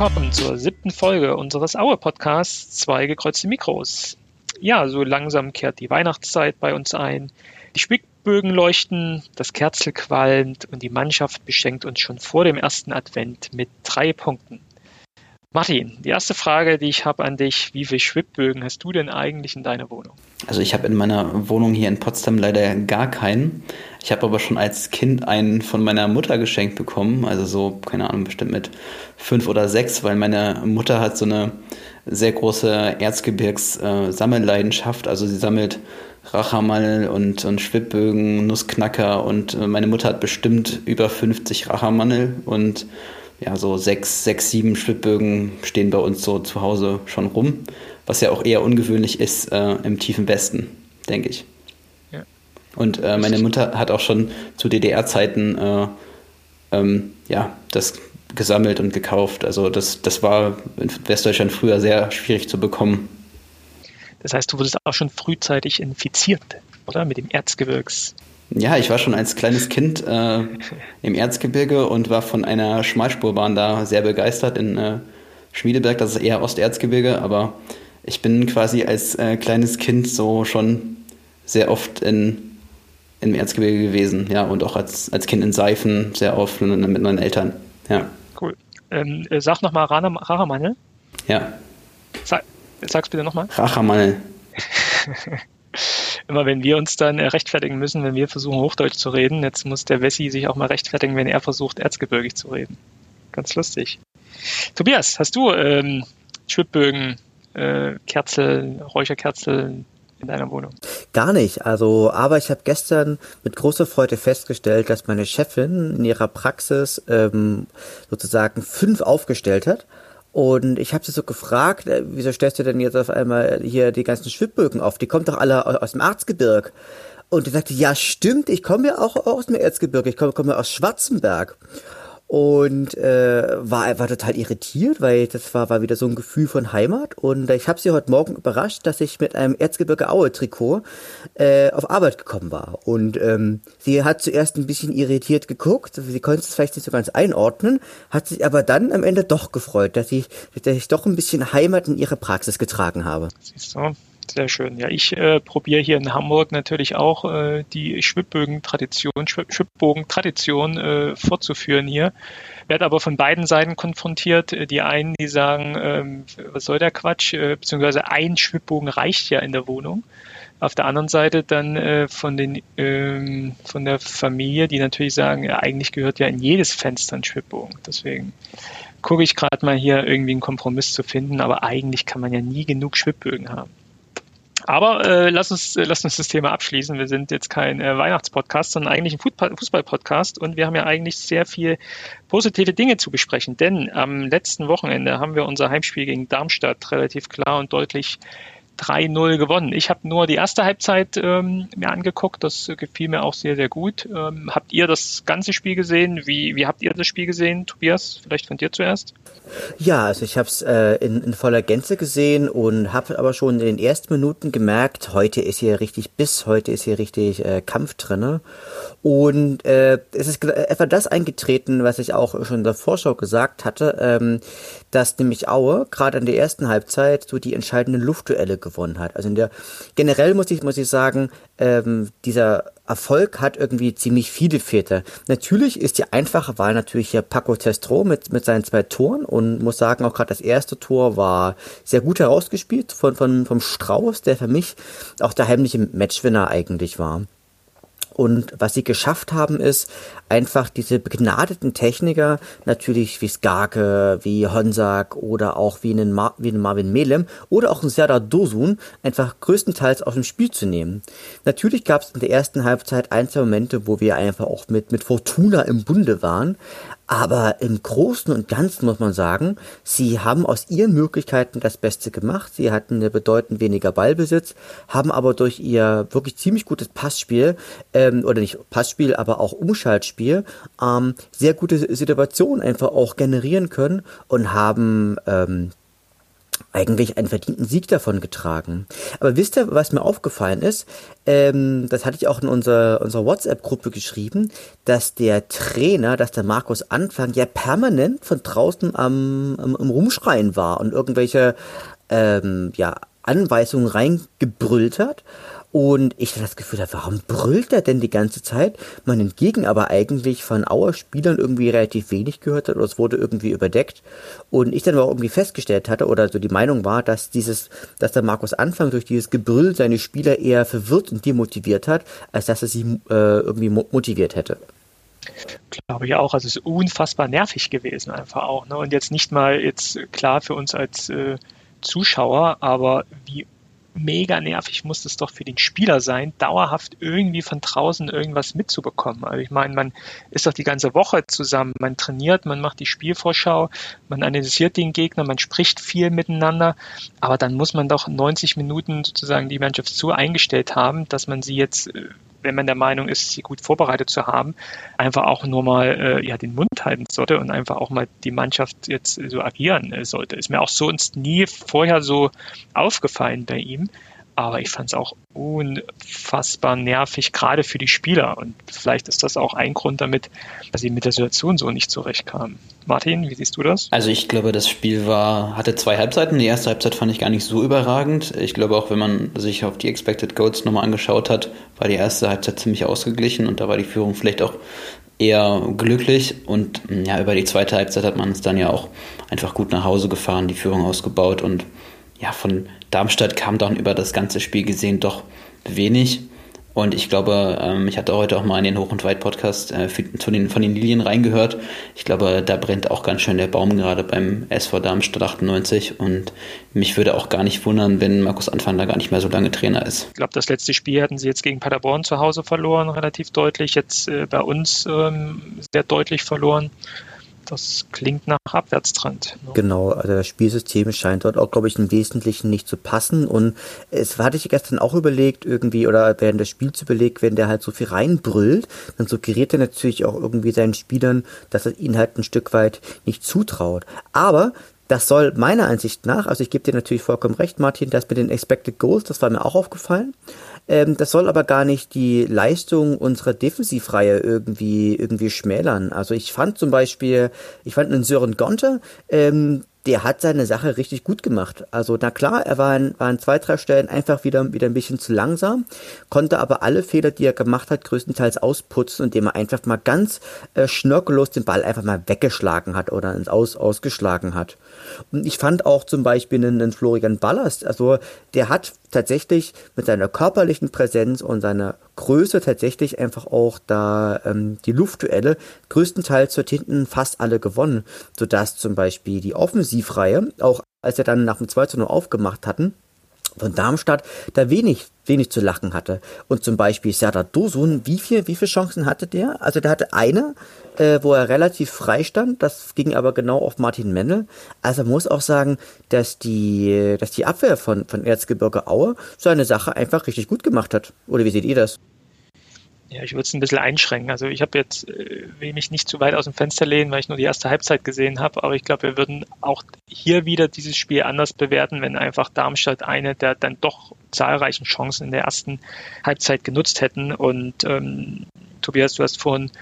willkommen zur siebten Folge unseres Aue-Podcasts Zwei gekreuzte Mikros. Ja, so langsam kehrt die Weihnachtszeit bei uns ein. Die Spickbögen leuchten, das Kerzel qualmt und die Mannschaft beschenkt uns schon vor dem ersten Advent mit drei Punkten. Martin, die erste Frage, die ich habe an dich, wie viele Schwibbögen hast du denn eigentlich in deiner Wohnung? Also ich habe in meiner Wohnung hier in Potsdam leider gar keinen. Ich habe aber schon als Kind einen von meiner Mutter geschenkt bekommen, also so, keine Ahnung, bestimmt mit fünf oder sechs, weil meine Mutter hat so eine sehr große Erzgebirgs-Sammelleidenschaft. also sie sammelt Rachamal und, und Schwibbögen, Nussknacker und äh, meine Mutter hat bestimmt über 50 Rachamanel und ja, so sechs, sechs, sieben Schwibbögen stehen bei uns so zu Hause schon rum, was ja auch eher ungewöhnlich ist äh, im tiefen Westen, denke ich. Ja. Und äh, meine Mutter hat auch schon zu DDR-Zeiten äh, ähm, ja, das gesammelt und gekauft. Also das, das war in Westdeutschland früher sehr schwierig zu bekommen. Das heißt, du wurdest auch schon frühzeitig infiziert, oder? Mit dem Erzgebirgs. Ja, ich war schon als kleines Kind äh, im Erzgebirge und war von einer Schmalspurbahn da sehr begeistert in äh, Schmiedeberg. Das ist eher Osterzgebirge, aber ich bin quasi als äh, kleines Kind so schon sehr oft in, im Erzgebirge gewesen. Ja, und auch als, als Kind in Seifen sehr oft mit meinen Eltern. Ja. Cool. Ähm, äh, sag nochmal Rachamanel. Ja. Sag, sag's bitte nochmal. Rachamanel. immer wenn wir uns dann äh, rechtfertigen müssen, wenn wir versuchen, Hochdeutsch zu reden. Jetzt muss der Wessi sich auch mal rechtfertigen, wenn er versucht, erzgebirgig zu reden. Ganz lustig. Tobias, hast du ähm, Schwibbögen, äh, Kerzel, Räucherkerzel in deiner Wohnung? Gar nicht. Also, aber ich habe gestern mit großer Freude festgestellt, dass meine Chefin in ihrer Praxis ähm, sozusagen fünf aufgestellt hat. Und ich habe sie so gefragt, äh, wieso stellst du denn jetzt auf einmal hier die ganzen Schwibbögen auf? Die kommen doch alle aus dem Erzgebirg. Und die sagte, ja stimmt, ich komme ja auch aus dem Erzgebirge, ich komme, komme aus Schwarzenberg und äh, war, war total irritiert, weil das war, war wieder so ein Gefühl von Heimat. Und ich habe sie heute Morgen überrascht, dass ich mit einem Erzgebirge Aue-Trikot äh, auf Arbeit gekommen war. Und ähm, sie hat zuerst ein bisschen irritiert geguckt, sie konnte es vielleicht nicht so ganz einordnen, hat sich aber dann am Ende doch gefreut, dass ich, dass ich doch ein bisschen Heimat in ihre Praxis getragen habe. Siehst du? Sehr schön. Ja, ich äh, probiere hier in Hamburg natürlich auch äh, die Schwibbögen-Tradition, Schwibbogen-Tradition äh, fortzuführen hier. Werde aber von beiden Seiten konfrontiert. Die einen, die sagen, ähm, was soll der Quatsch, äh, beziehungsweise ein Schwibbogen reicht ja in der Wohnung. Auf der anderen Seite dann äh, von den ähm, von der Familie, die natürlich sagen, ja, eigentlich gehört ja in jedes Fenster ein Schwibbogen. Deswegen gucke ich gerade mal hier irgendwie einen Kompromiss zu finden, aber eigentlich kann man ja nie genug Schwibbögen haben. Aber äh, lass, uns, äh, lass uns das Thema abschließen. Wir sind jetzt kein äh, Weihnachtspodcast, sondern eigentlich ein Fußballpodcast und wir haben ja eigentlich sehr viel positive Dinge zu besprechen. Denn am letzten Wochenende haben wir unser Heimspiel gegen Darmstadt relativ klar und deutlich 3-0 gewonnen. Ich habe nur die erste Halbzeit ähm, mir angeguckt, das gefiel mir auch sehr, sehr gut. Ähm, habt ihr das ganze Spiel gesehen? Wie, wie habt ihr das Spiel gesehen, Tobias? Vielleicht von dir zuerst? Ja, also ich habe es äh, in, in voller Gänze gesehen und habe aber schon in den ersten Minuten gemerkt, heute ist hier richtig Biss, heute ist hier richtig äh, Kampf drinne. Und äh, es ist etwa das eingetreten, was ich auch schon in der Vorschau gesagt hatte, ähm, dass nämlich Aue gerade in der ersten Halbzeit so die entscheidenden Luftduelle gewonnen hat. Also in der generell muss ich muss ich sagen, ähm, dieser Erfolg hat irgendwie ziemlich viele Väter. Natürlich ist die einfache Wahl natürlich hier Paco Testro mit, mit seinen zwei Toren und muss sagen, auch gerade das erste Tor war sehr gut herausgespielt von, von, vom Strauß, der für mich auch der heimliche Matchwinner eigentlich war. Und was sie geschafft haben, ist einfach diese begnadeten Techniker, natürlich wie Skarke, wie Honsak oder auch wie einen, Mar wie einen Marvin Melem oder auch einen Serdar Dosun, einfach größtenteils aus dem Spiel zu nehmen. Natürlich gab es in der ersten Halbzeit ein, zwei Momente, wo wir einfach auch mit, mit Fortuna im Bunde waren, aber im Großen und Ganzen muss man sagen, sie haben aus ihren Möglichkeiten das Beste gemacht. Sie hatten bedeutend weniger Ballbesitz, haben aber durch ihr wirklich ziemlich gutes Passspiel, ähm, oder nicht Passspiel, aber auch Umschaltspiel, ähm, sehr gute Situationen einfach auch generieren können und haben ähm, eigentlich einen verdienten Sieg davon getragen. Aber wisst ihr, was mir aufgefallen ist? Ähm, das hatte ich auch in unserer, unserer WhatsApp-Gruppe geschrieben, dass der Trainer, dass der Markus Anfang ja permanent von draußen am, am, am Rumschreien war und irgendwelche ähm, ja, Anweisungen reingebrüllt hat. Und ich das Gefühl warum brüllt er denn die ganze Zeit? Man entgegen aber eigentlich von Auer Spielern irgendwie relativ wenig gehört hat oder es wurde irgendwie überdeckt. Und ich dann auch irgendwie festgestellt hatte oder so die Meinung war, dass dieses, dass der Markus Anfang durch dieses Gebrüll seine Spieler eher verwirrt und demotiviert hat, als dass er sie äh, irgendwie motiviert hätte. Glaube ich auch. Also es ist unfassbar nervig gewesen einfach auch. Ne? Und jetzt nicht mal jetzt klar für uns als äh, Zuschauer, aber wie mega nervig muss es doch für den Spieler sein, dauerhaft irgendwie von draußen irgendwas mitzubekommen. Also ich meine, man ist doch die ganze Woche zusammen, man trainiert, man macht die Spielvorschau, man analysiert den Gegner, man spricht viel miteinander, aber dann muss man doch 90 Minuten sozusagen die Mannschaft so eingestellt haben, dass man sie jetzt äh, wenn man der Meinung ist, sie gut vorbereitet zu haben, einfach auch nur mal äh, ja, den Mund halten sollte und einfach auch mal die Mannschaft jetzt so agieren äh, sollte. Ist mir auch sonst nie vorher so aufgefallen bei ihm. Aber ich fand es auch unfassbar nervig, gerade für die Spieler. Und vielleicht ist das auch ein Grund damit, dass sie mit der Situation so nicht zurechtkamen. Martin, wie siehst du das? Also ich glaube, das Spiel war, hatte zwei Halbzeiten. Die erste Halbzeit fand ich gar nicht so überragend. Ich glaube auch, wenn man sich auf die Expected Goals nochmal angeschaut hat, war die erste Halbzeit ziemlich ausgeglichen und da war die Führung vielleicht auch eher glücklich und ja, über die zweite Halbzeit hat man es dann ja auch einfach gut nach Hause gefahren, die Führung ausgebaut und ja, von Darmstadt kam dann über das ganze Spiel gesehen doch wenig. Und ich glaube, ähm, ich hatte heute auch mal in den Hoch- und Weit-Podcast äh, von, den, von den Lilien reingehört. Ich glaube, da brennt auch ganz schön der Baum gerade beim SV Darmstadt 98. Und mich würde auch gar nicht wundern, wenn Markus Anfang da gar nicht mehr so lange Trainer ist. Ich glaube, das letzte Spiel hatten sie jetzt gegen Paderborn zu Hause verloren, relativ deutlich. Jetzt äh, bei uns ähm, sehr deutlich verloren das klingt nach Abwärtstrend. Ne? Genau, also das Spielsystem scheint dort auch, glaube ich, im Wesentlichen nicht zu passen. Und es hatte ich gestern auch überlegt, irgendwie, oder während des Spiels überlegt, wenn der halt so viel reinbrüllt, dann suggeriert er natürlich auch irgendwie seinen Spielern, dass er ihnen halt ein Stück weit nicht zutraut. Aber das soll meiner Ansicht nach, also ich gebe dir natürlich vollkommen recht, Martin, das mit den Expected Goals, das war mir auch aufgefallen. Ähm, das soll aber gar nicht die Leistung unserer Defensivreihe irgendwie, irgendwie schmälern. Also ich fand zum Beispiel, ich fand einen Sören Gonter, ähm, der hat seine Sache richtig gut gemacht. Also na klar, er war an, war an zwei, drei Stellen einfach wieder, wieder ein bisschen zu langsam, konnte aber alle Fehler, die er gemacht hat, größtenteils ausputzen, indem er einfach mal ganz äh, schnörkellos den Ball einfach mal weggeschlagen hat oder ins Aus ausgeschlagen hat. Und ich fand auch zum Beispiel einen, Florian Ballast, also der hat tatsächlich mit seiner körperlichen Präsenz und seiner Größe tatsächlich einfach auch da ähm, die Luftduelle größtenteils dort hinten fast alle gewonnen, sodass zum Beispiel die Offensivreihe, auch als er dann nach dem 2 zu 0 aufgemacht hatten, von Darmstadt da wenig, wenig zu lachen hatte. Und zum Beispiel Serdar Dosun, wie viel, wie viele Chancen hatte der? Also der hatte eine, äh, wo er relativ frei stand. Das ging aber genau auf Martin Mendel. Also muss auch sagen, dass die, dass die Abwehr von, von Erzgebirge Aue seine Sache einfach richtig gut gemacht hat. Oder wie seht ihr das? Ja, ich würde es ein bisschen einschränken. Also ich habe jetzt, äh, will mich nicht zu weit aus dem Fenster lehnen, weil ich nur die erste Halbzeit gesehen habe, aber ich glaube, wir würden auch hier wieder dieses Spiel anders bewerten, wenn einfach Darmstadt eine der dann doch zahlreichen Chancen in der ersten Halbzeit genutzt hätten. Und ähm, Tobias, du hast vorhin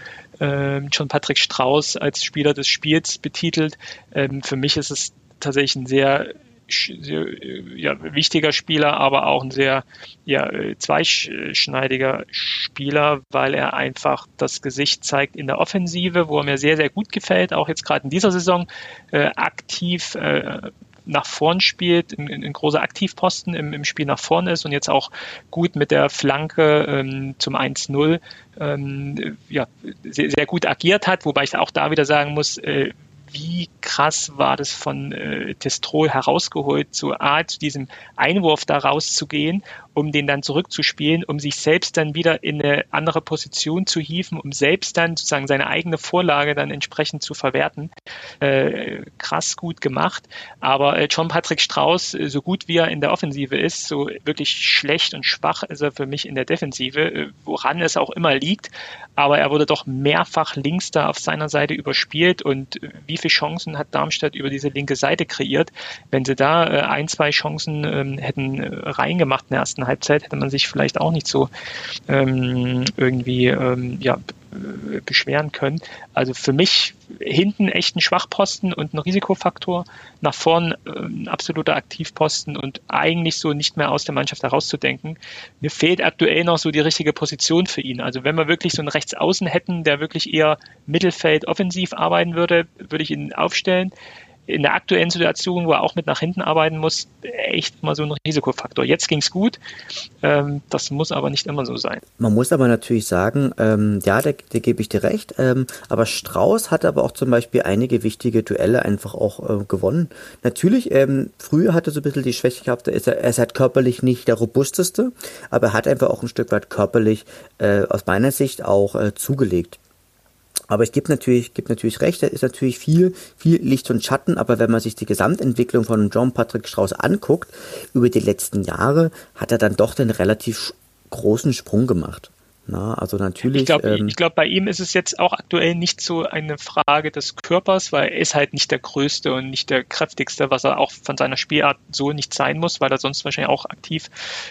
ähm, schon Patrick Strauß als Spieler des Spiels betitelt. Ähm, für mich ist es tatsächlich ein sehr ja, wichtiger Spieler, aber auch ein sehr ja, zweischneidiger Spieler, weil er einfach das Gesicht zeigt in der Offensive, wo er mir sehr, sehr gut gefällt, auch jetzt gerade in dieser Saison äh, aktiv äh, nach vorn spielt, ein, ein großer Aktivposten im, im, Spiel nach vorn ist und jetzt auch gut mit der Flanke ähm, zum 1-0 ähm, ja, sehr, sehr, gut agiert hat, wobei ich auch da wieder sagen muss, äh, wie krass war das von äh, Testrol herausgeholt, so A, zu diesem Einwurf da rauszugehen, um den dann zurückzuspielen, um sich selbst dann wieder in eine andere Position zu hieven, um selbst dann sozusagen seine eigene Vorlage dann entsprechend zu verwerten. Äh, krass gut gemacht. Aber äh, John Patrick Strauß, äh, so gut wie er in der Offensive ist, so wirklich schlecht und schwach ist er für mich in der Defensive, äh, woran es auch immer liegt. Aber er wurde doch mehrfach links da auf seiner Seite überspielt und wie viele Chancen hat Darmstadt über diese linke Seite kreiert. Wenn sie da ein, zwei Chancen ähm, hätten reingemacht in der ersten Halbzeit, hätte man sich vielleicht auch nicht so ähm, irgendwie ähm, ja, äh, beschweren können. Also für mich hinten echt ein Schwachposten und ein Risikofaktor, nach vorn äh, ein absoluter Aktivposten und eigentlich so nicht mehr aus der Mannschaft herauszudenken. Mir fehlt aktuell noch so die richtige Position für ihn. Also wenn wir wirklich so einen Rechtsaußen hätten, der wirklich eher Mittelfeld offensiv arbeiten würde, würde ich ihn aufstellen in der aktuellen Situation, wo er auch mit nach hinten arbeiten muss, echt mal so ein Risikofaktor. Jetzt ging es gut, ähm, das muss aber nicht immer so sein. Man muss aber natürlich sagen, ähm, ja, da, da gebe ich dir recht, ähm, aber Strauß hat aber auch zum Beispiel einige wichtige Duelle einfach auch äh, gewonnen. Natürlich, ähm, früher hatte er so ein bisschen die Schwäche gehabt, er ist, er ist halt körperlich nicht der robusteste, aber er hat einfach auch ein Stück weit körperlich äh, aus meiner Sicht auch äh, zugelegt. Aber ich gebe natürlich, gebe natürlich recht, da ist natürlich viel, viel Licht und Schatten, aber wenn man sich die Gesamtentwicklung von John Patrick Strauß anguckt, über die letzten Jahre, hat er dann doch den relativ großen Sprung gemacht. Na, also natürlich. Ich glaube, ähm, glaub, bei ihm ist es jetzt auch aktuell nicht so eine Frage des Körpers, weil er ist halt nicht der Größte und nicht der Kräftigste, was er auch von seiner Spielart so nicht sein muss, weil er sonst wahrscheinlich auch aktiv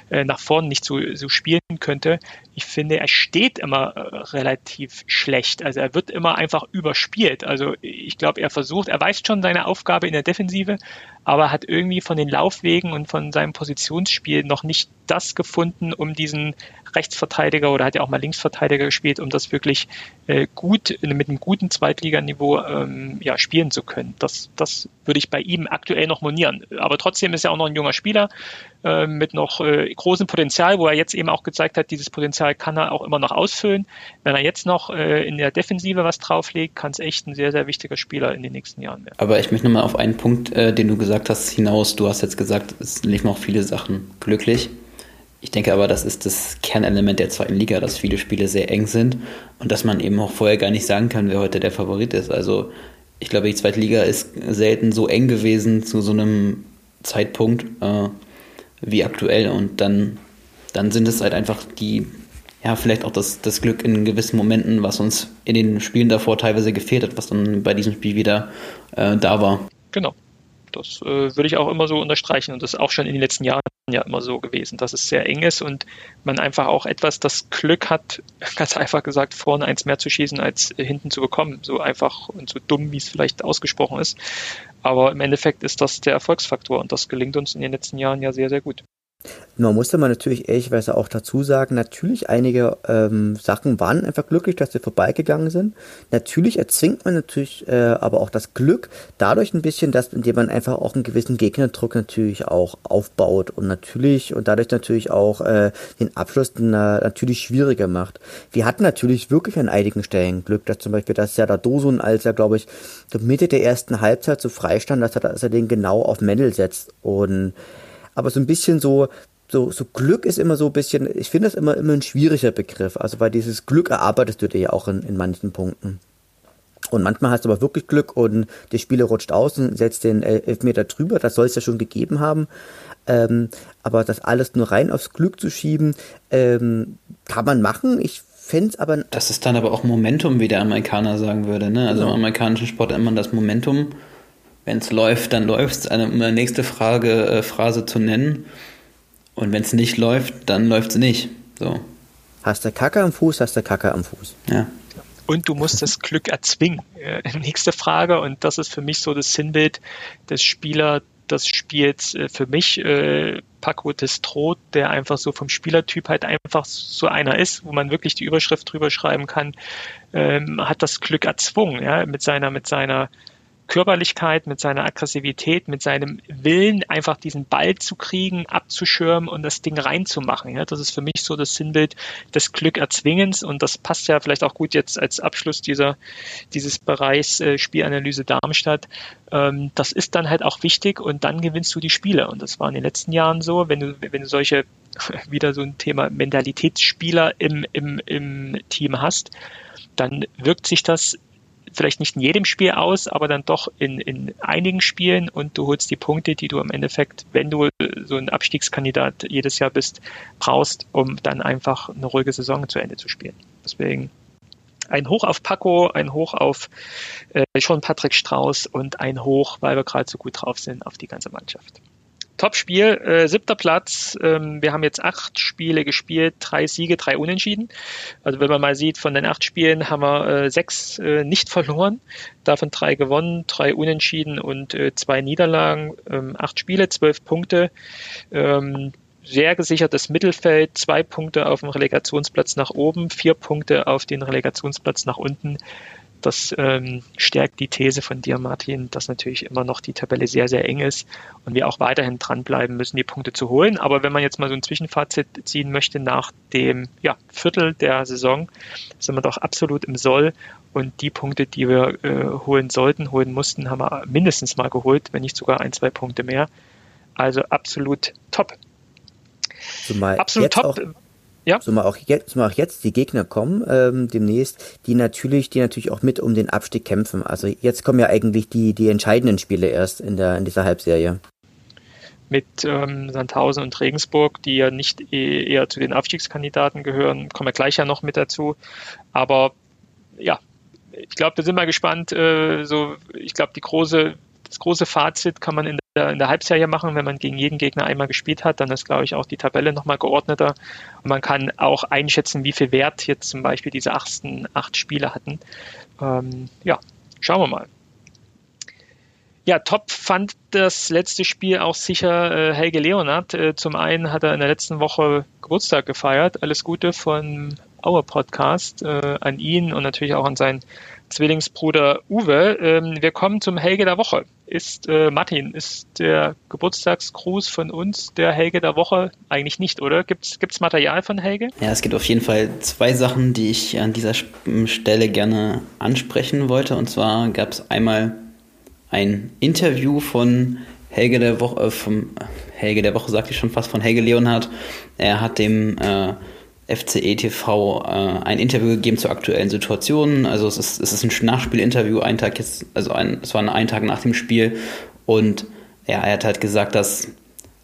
äh, nach vorne nicht so, so spielen könnte. Ich finde, er steht immer äh, relativ schlecht. Also er wird immer einfach überspielt. Also ich glaube, er versucht, er weiß schon seine Aufgabe in der Defensive, aber hat irgendwie von den Laufwegen und von seinem Positionsspiel noch nicht das gefunden, um diesen Rechtsverteidiger oder hat ja auch mal Linksverteidiger gespielt, um das wirklich äh, gut mit einem guten Zweitliganiveau ähm, ja, spielen zu können. Das, das würde ich bei ihm aktuell noch monieren. Aber trotzdem ist er auch noch ein junger Spieler äh, mit noch äh, großem Potenzial, wo er jetzt eben auch gezeigt hat, dieses Potenzial kann er auch immer noch ausfüllen. Wenn er jetzt noch äh, in der Defensive was drauflegt, kann es echt ein sehr, sehr wichtiger Spieler in den nächsten Jahren werden. Aber ich möchte nochmal auf einen Punkt, äh, den du gesagt hast, hinaus. Du hast jetzt gesagt, es liefen auch viele Sachen glücklich. Ich denke aber, das ist das Kernelement der zweiten Liga, dass viele Spiele sehr eng sind und dass man eben auch vorher gar nicht sagen kann, wer heute der Favorit ist. Also ich glaube, die zweite Liga ist selten so eng gewesen zu so einem Zeitpunkt äh, wie aktuell und dann, dann sind es halt einfach die, ja, vielleicht auch das, das Glück in gewissen Momenten, was uns in den Spielen davor teilweise gefehlt hat, was dann bei diesem Spiel wieder äh, da war. Genau. Das äh, würde ich auch immer so unterstreichen und das ist auch schon in den letzten Jahren ja immer so gewesen, dass es sehr eng ist und man einfach auch etwas das Glück hat, ganz einfach gesagt, vorne eins mehr zu schießen, als hinten zu bekommen. So einfach und so dumm, wie es vielleicht ausgesprochen ist. Aber im Endeffekt ist das der Erfolgsfaktor und das gelingt uns in den letzten Jahren ja sehr, sehr gut. Man musste man natürlich ehrlicherweise auch dazu sagen, natürlich einige ähm, Sachen waren einfach glücklich, dass sie vorbeigegangen sind. Natürlich erzwingt man natürlich äh, aber auch das Glück dadurch ein bisschen, dass indem man einfach auch einen gewissen Gegnerdruck natürlich auch aufbaut und natürlich und dadurch natürlich auch äh, den Abschluss na, natürlich schwieriger macht. Wir hatten natürlich wirklich an einigen Stellen Glück, dass zum Beispiel das ja der Dosun, als er glaube ich Mitte der ersten Halbzeit so freistand, dass er, dass er den genau auf Mendel setzt und aber so ein bisschen so, so, so Glück ist immer so ein bisschen, ich finde das immer, immer ein schwieriger Begriff. Also weil dieses Glück erarbeitest du dir ja auch in, in manchen Punkten. Und manchmal hast du aber wirklich Glück und der Spieler rutscht aus und setzt den Elfmeter drüber. Das soll es ja schon gegeben haben. Ähm, aber das alles nur rein aufs Glück zu schieben, ähm, kann man machen. Ich fände es aber. Das ist dann aber auch Momentum, wie der Amerikaner sagen würde. Ne? Also genau. im amerikanischen Sport immer das Momentum wenn es läuft, dann läuft es. Um eine nächste Frage, äh, Phrase zu nennen. Und wenn es nicht läuft, dann läuft es nicht. So. Hast du Kacke am Fuß, hast du Kacke am Fuß. Ja. Und du musst das Glück erzwingen. Äh, nächste Frage, und das ist für mich so das Sinnbild des Spieler des Spiels äh, für mich. Äh, Paco Destrot, der einfach so vom Spielertyp halt einfach so einer ist, wo man wirklich die Überschrift drüber schreiben kann, ähm, hat das Glück erzwungen, ja, mit seiner, mit seiner Körperlichkeit, mit seiner Aggressivität, mit seinem Willen, einfach diesen Ball zu kriegen, abzuschirmen und das Ding reinzumachen. Ja, das ist für mich so das Sinnbild des Glückerzwingens und das passt ja vielleicht auch gut jetzt als Abschluss dieser, dieses Bereichs äh, Spielanalyse Darmstadt. Ähm, das ist dann halt auch wichtig und dann gewinnst du die Spiele und das war in den letzten Jahren so, wenn du, wenn du solche wieder so ein Thema Mentalitätsspieler im, im, im Team hast, dann wirkt sich das vielleicht nicht in jedem Spiel aus, aber dann doch in, in einigen Spielen und du holst die Punkte, die du im Endeffekt, wenn du so ein Abstiegskandidat jedes Jahr bist, brauchst, um dann einfach eine ruhige Saison zu Ende zu spielen. Deswegen ein Hoch auf Paco, ein Hoch auf äh, schon Patrick Strauß und ein Hoch, weil wir gerade so gut drauf sind, auf die ganze Mannschaft. Top-Spiel, äh, siebter Platz. Ähm, wir haben jetzt acht Spiele gespielt, drei Siege, drei Unentschieden. Also wenn man mal sieht, von den acht Spielen haben wir äh, sechs äh, nicht verloren, davon drei gewonnen, drei Unentschieden und äh, zwei Niederlagen. Ähm, acht Spiele, zwölf Punkte. Ähm, sehr gesichertes Mittelfeld, zwei Punkte auf dem Relegationsplatz nach oben, vier Punkte auf den Relegationsplatz nach unten. Das ähm, stärkt die These von dir, Martin, dass natürlich immer noch die Tabelle sehr, sehr eng ist und wir auch weiterhin dranbleiben müssen, die Punkte zu holen. Aber wenn man jetzt mal so ein Zwischenfazit ziehen möchte nach dem ja, Viertel der Saison, sind wir doch absolut im Soll. Und die Punkte, die wir äh, holen sollten, holen mussten, haben wir mindestens mal geholt, wenn nicht sogar ein, zwei Punkte mehr. Also absolut top. Zumal absolut top. Ja. So mal auch jetzt, so mal auch jetzt die Gegner kommen ähm, demnächst, die natürlich, die natürlich auch mit um den Abstieg kämpfen. Also jetzt kommen ja eigentlich die die entscheidenden Spiele erst in der in dieser Halbserie. Mit ähm, Sandhausen und Regensburg, die ja nicht eh, eher zu den Abstiegskandidaten gehören, kommen wir gleich ja noch mit dazu. Aber ja, ich glaube, wir sind mal gespannt. Äh, so, ich glaube, die große das große Fazit kann man in der, in der Halbserie machen, wenn man gegen jeden Gegner einmal gespielt hat, dann ist, glaube ich, auch die Tabelle nochmal geordneter. Und man kann auch einschätzen, wie viel Wert jetzt zum Beispiel diese achten, acht Spiele hatten. Ähm, ja, schauen wir mal. Ja, top fand das letzte Spiel auch sicher äh, Helge Leonard. Äh, zum einen hat er in der letzten Woche Geburtstag gefeiert. Alles Gute von Our Podcast äh, an ihn und natürlich auch an seinen Zwillingsbruder Uwe. Ähm, wir kommen zum Helge der Woche. Ist äh, Martin, ist der Geburtstagsgruß von uns der Helge der Woche? Eigentlich nicht, oder? Gibt es Material von Helge? Ja, es gibt auf jeden Fall zwei Sachen, die ich an dieser Stelle gerne ansprechen wollte. Und zwar gab es einmal ein Interview von Helge der Woche, äh, vom Helge der Woche sagte ich schon fast, von Helge Leonhardt. Er hat dem äh, FCE TV äh, ein Interview gegeben zur aktuellen Situation. Also es ist, es ist ein Nachspielinterview, ein Tag jetzt, also ein, es war ein Tag nach dem Spiel. Und ja, er hat halt gesagt, dass,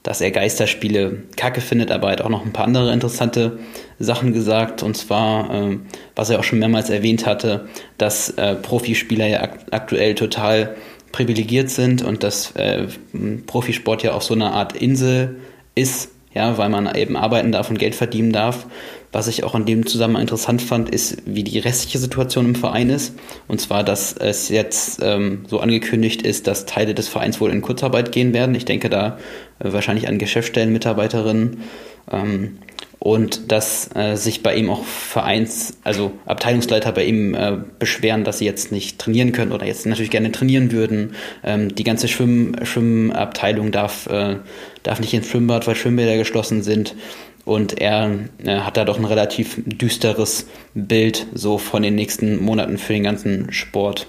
dass er Geisterspiele kacke findet, aber er hat auch noch ein paar andere interessante Sachen gesagt. Und zwar, äh, was er auch schon mehrmals erwähnt hatte, dass äh, Profispieler ja ak aktuell total privilegiert sind und dass äh, Profisport ja auch so eine Art Insel ist, ja, weil man eben arbeiten darf und Geld verdienen darf. Was ich auch in dem Zusammenhang interessant fand, ist, wie die restliche Situation im Verein ist. Und zwar, dass es jetzt ähm, so angekündigt ist, dass Teile des Vereins wohl in Kurzarbeit gehen werden. Ich denke da äh, wahrscheinlich an Geschäftsstellenmitarbeiterinnen. Ähm, und dass äh, sich bei ihm auch Vereins, also Abteilungsleiter bei ihm äh, beschweren, dass sie jetzt nicht trainieren können oder jetzt natürlich gerne trainieren würden. Ähm, die ganze Schwimm Schwimmabteilung darf, äh, darf nicht ins Schwimmbad, weil Schwimmbäder geschlossen sind. Und er äh, hat da doch ein relativ düsteres Bild so von den nächsten Monaten für den ganzen Sport.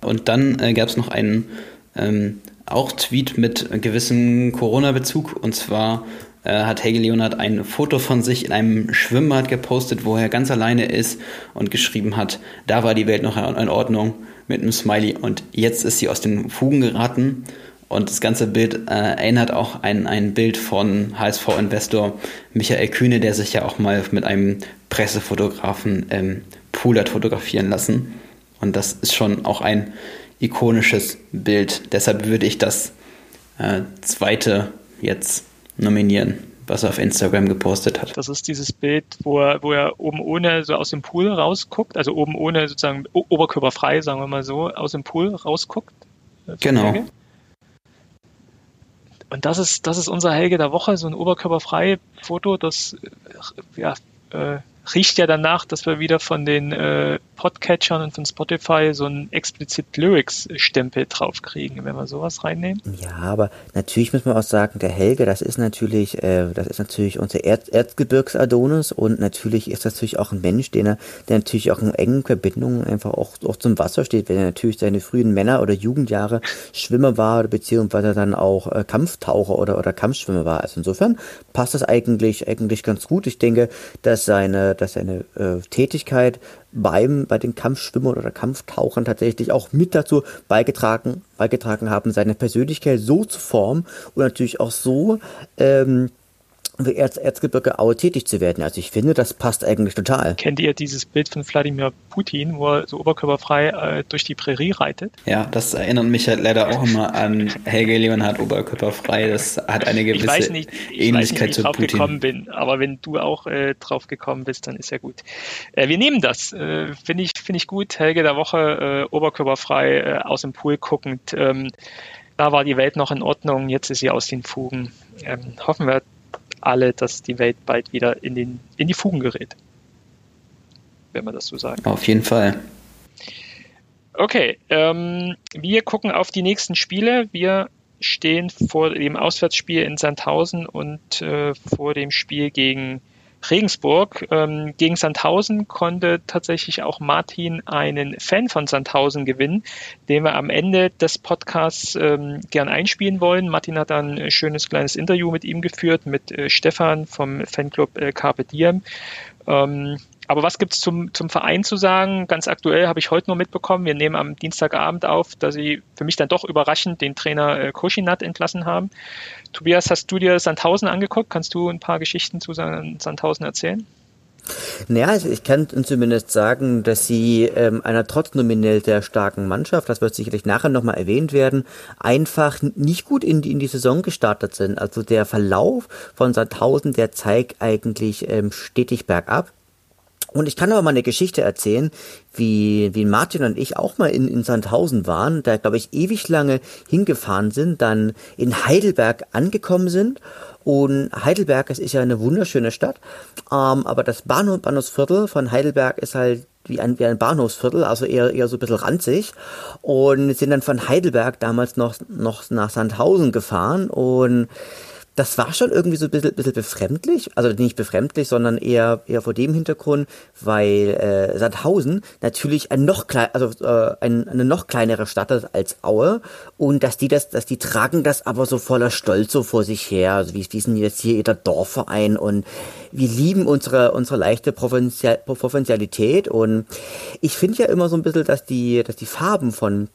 Und dann äh, gab es noch einen ähm, auch Tweet mit gewissem Corona-Bezug und zwar äh, hat Helge Leonard ein Foto von sich in einem Schwimmbad gepostet, wo er ganz alleine ist und geschrieben hat, da war die Welt noch in Ordnung mit einem Smiley und jetzt ist sie aus den Fugen geraten. Und das ganze Bild äh, erinnert auch an ein Bild von HSV-Investor Michael Kühne, der sich ja auch mal mit einem Pressefotografen ähm, Pool hat fotografieren lassen. Und das ist schon auch ein ikonisches Bild. Deshalb würde ich das äh, zweite jetzt nominieren, was er auf Instagram gepostet hat. Das ist dieses Bild, wo er, wo er oben ohne so aus dem Pool rausguckt, also oben ohne sozusagen oberkörperfrei, sagen wir mal so, aus dem Pool rausguckt. Genau. Und das ist, das ist unser Helge der Woche, so ein oberkörperfrei Foto, das ja, äh, riecht ja danach, dass wir wieder von den äh, Podcatchern und von Spotify so einen explizit Lyrics-Stempel draufkriegen, wenn wir sowas reinnehmen. Ja, aber natürlich muss man auch sagen, der Helge, das ist natürlich, äh, das ist natürlich unser Erz Erzgebirgs-Adonis und natürlich ist das natürlich auch ein Mensch, den er, der natürlich auch in engen Verbindungen einfach auch, auch zum Wasser steht, wenn er natürlich seine frühen Männer- oder Jugendjahre Schwimmer war, beziehungsweise dann auch äh, Kampftaucher oder, oder Kampfschwimmer war. Also insofern passt das eigentlich, eigentlich ganz gut. Ich denke, dass seine, dass seine äh, Tätigkeit beim, bei den Kampfschwimmern oder Kampftauchern tatsächlich auch mit dazu beigetragen, beigetragen haben, seine Persönlichkeit so zu formen und natürlich auch so, ähm, Erz Erzgebirge Aue tätig zu werden. Also ich finde, das passt eigentlich total. Kennt ihr dieses Bild von Wladimir Putin, wo er so oberkörperfrei äh, durch die Prärie reitet? Ja, das erinnert mich halt leider auch immer an Helge Leonhardt oberkörperfrei. Das hat eine gewisse ich weiß nicht, ich Ähnlichkeit weiß nicht, wie ich drauf Putin. gekommen bin, aber wenn du auch äh, drauf gekommen bist, dann ist ja gut. Äh, wir nehmen das. Äh, finde ich, finde ich gut. Helge der Woche äh, oberkörperfrei äh, aus dem Pool guckend. Ähm, da war die Welt noch in Ordnung, jetzt ist sie aus den Fugen. Ähm, hoffen wir alle, dass die Welt bald wieder in, den, in die Fugen gerät. Wenn man das so sagt. Auf jeden Fall. Okay, ähm, wir gucken auf die nächsten Spiele. Wir stehen vor dem Auswärtsspiel in Sandhausen und äh, vor dem Spiel gegen Regensburg. Ähm, gegen Sandhausen konnte tatsächlich auch Martin einen Fan von Sandhausen gewinnen, den wir am Ende des Podcasts ähm, gern einspielen wollen. Martin hat ein schönes kleines Interview mit ihm geführt, mit äh, Stefan vom Fanclub äh, Carpe Diem. Ähm, aber was gibt es zum, zum Verein zu sagen? Ganz aktuell habe ich heute nur mitbekommen, wir nehmen am Dienstagabend auf, dass sie für mich dann doch überraschend den Trainer äh, Koschinat entlassen haben. Tobias, hast du dir Sandhausen angeguckt? Kannst du ein paar Geschichten zu Sandhausen erzählen? Naja, also ich kann zumindest sagen, dass sie ähm, einer trotz nominell sehr starken Mannschaft, das wird sicherlich nachher nochmal erwähnt werden, einfach nicht gut in die, in die Saison gestartet sind. Also der Verlauf von Sandhausen, der zeigt eigentlich ähm, stetig bergab. Und ich kann aber mal eine Geschichte erzählen, wie, wie Martin und ich auch mal in, in Sandhausen waren, da glaube ich ewig lange hingefahren sind, dann in Heidelberg angekommen sind. Und Heidelberg, es ist ja eine wunderschöne Stadt, ähm, aber das Bahnhof, Bahnhofsviertel von Heidelberg ist halt wie ein, wie ein Bahnhofsviertel, also eher, eher so ein bisschen ranzig. Und sind dann von Heidelberg damals noch, noch nach Sandhausen gefahren und das war schon irgendwie so ein bisschen, bisschen befremdlich, also nicht befremdlich, sondern eher, eher vor dem Hintergrund, weil äh, Sandhausen natürlich ein noch klein, also äh, ein, eine noch kleinere Stadt ist als Aue und dass die das, dass die tragen das aber so voller Stolz so vor sich her, also wie, wie sind jetzt hier jeder Dorfverein? Und wir lieben unsere unsere leichte Provinzialität und ich finde ja immer so ein bisschen, dass die, dass die Farben von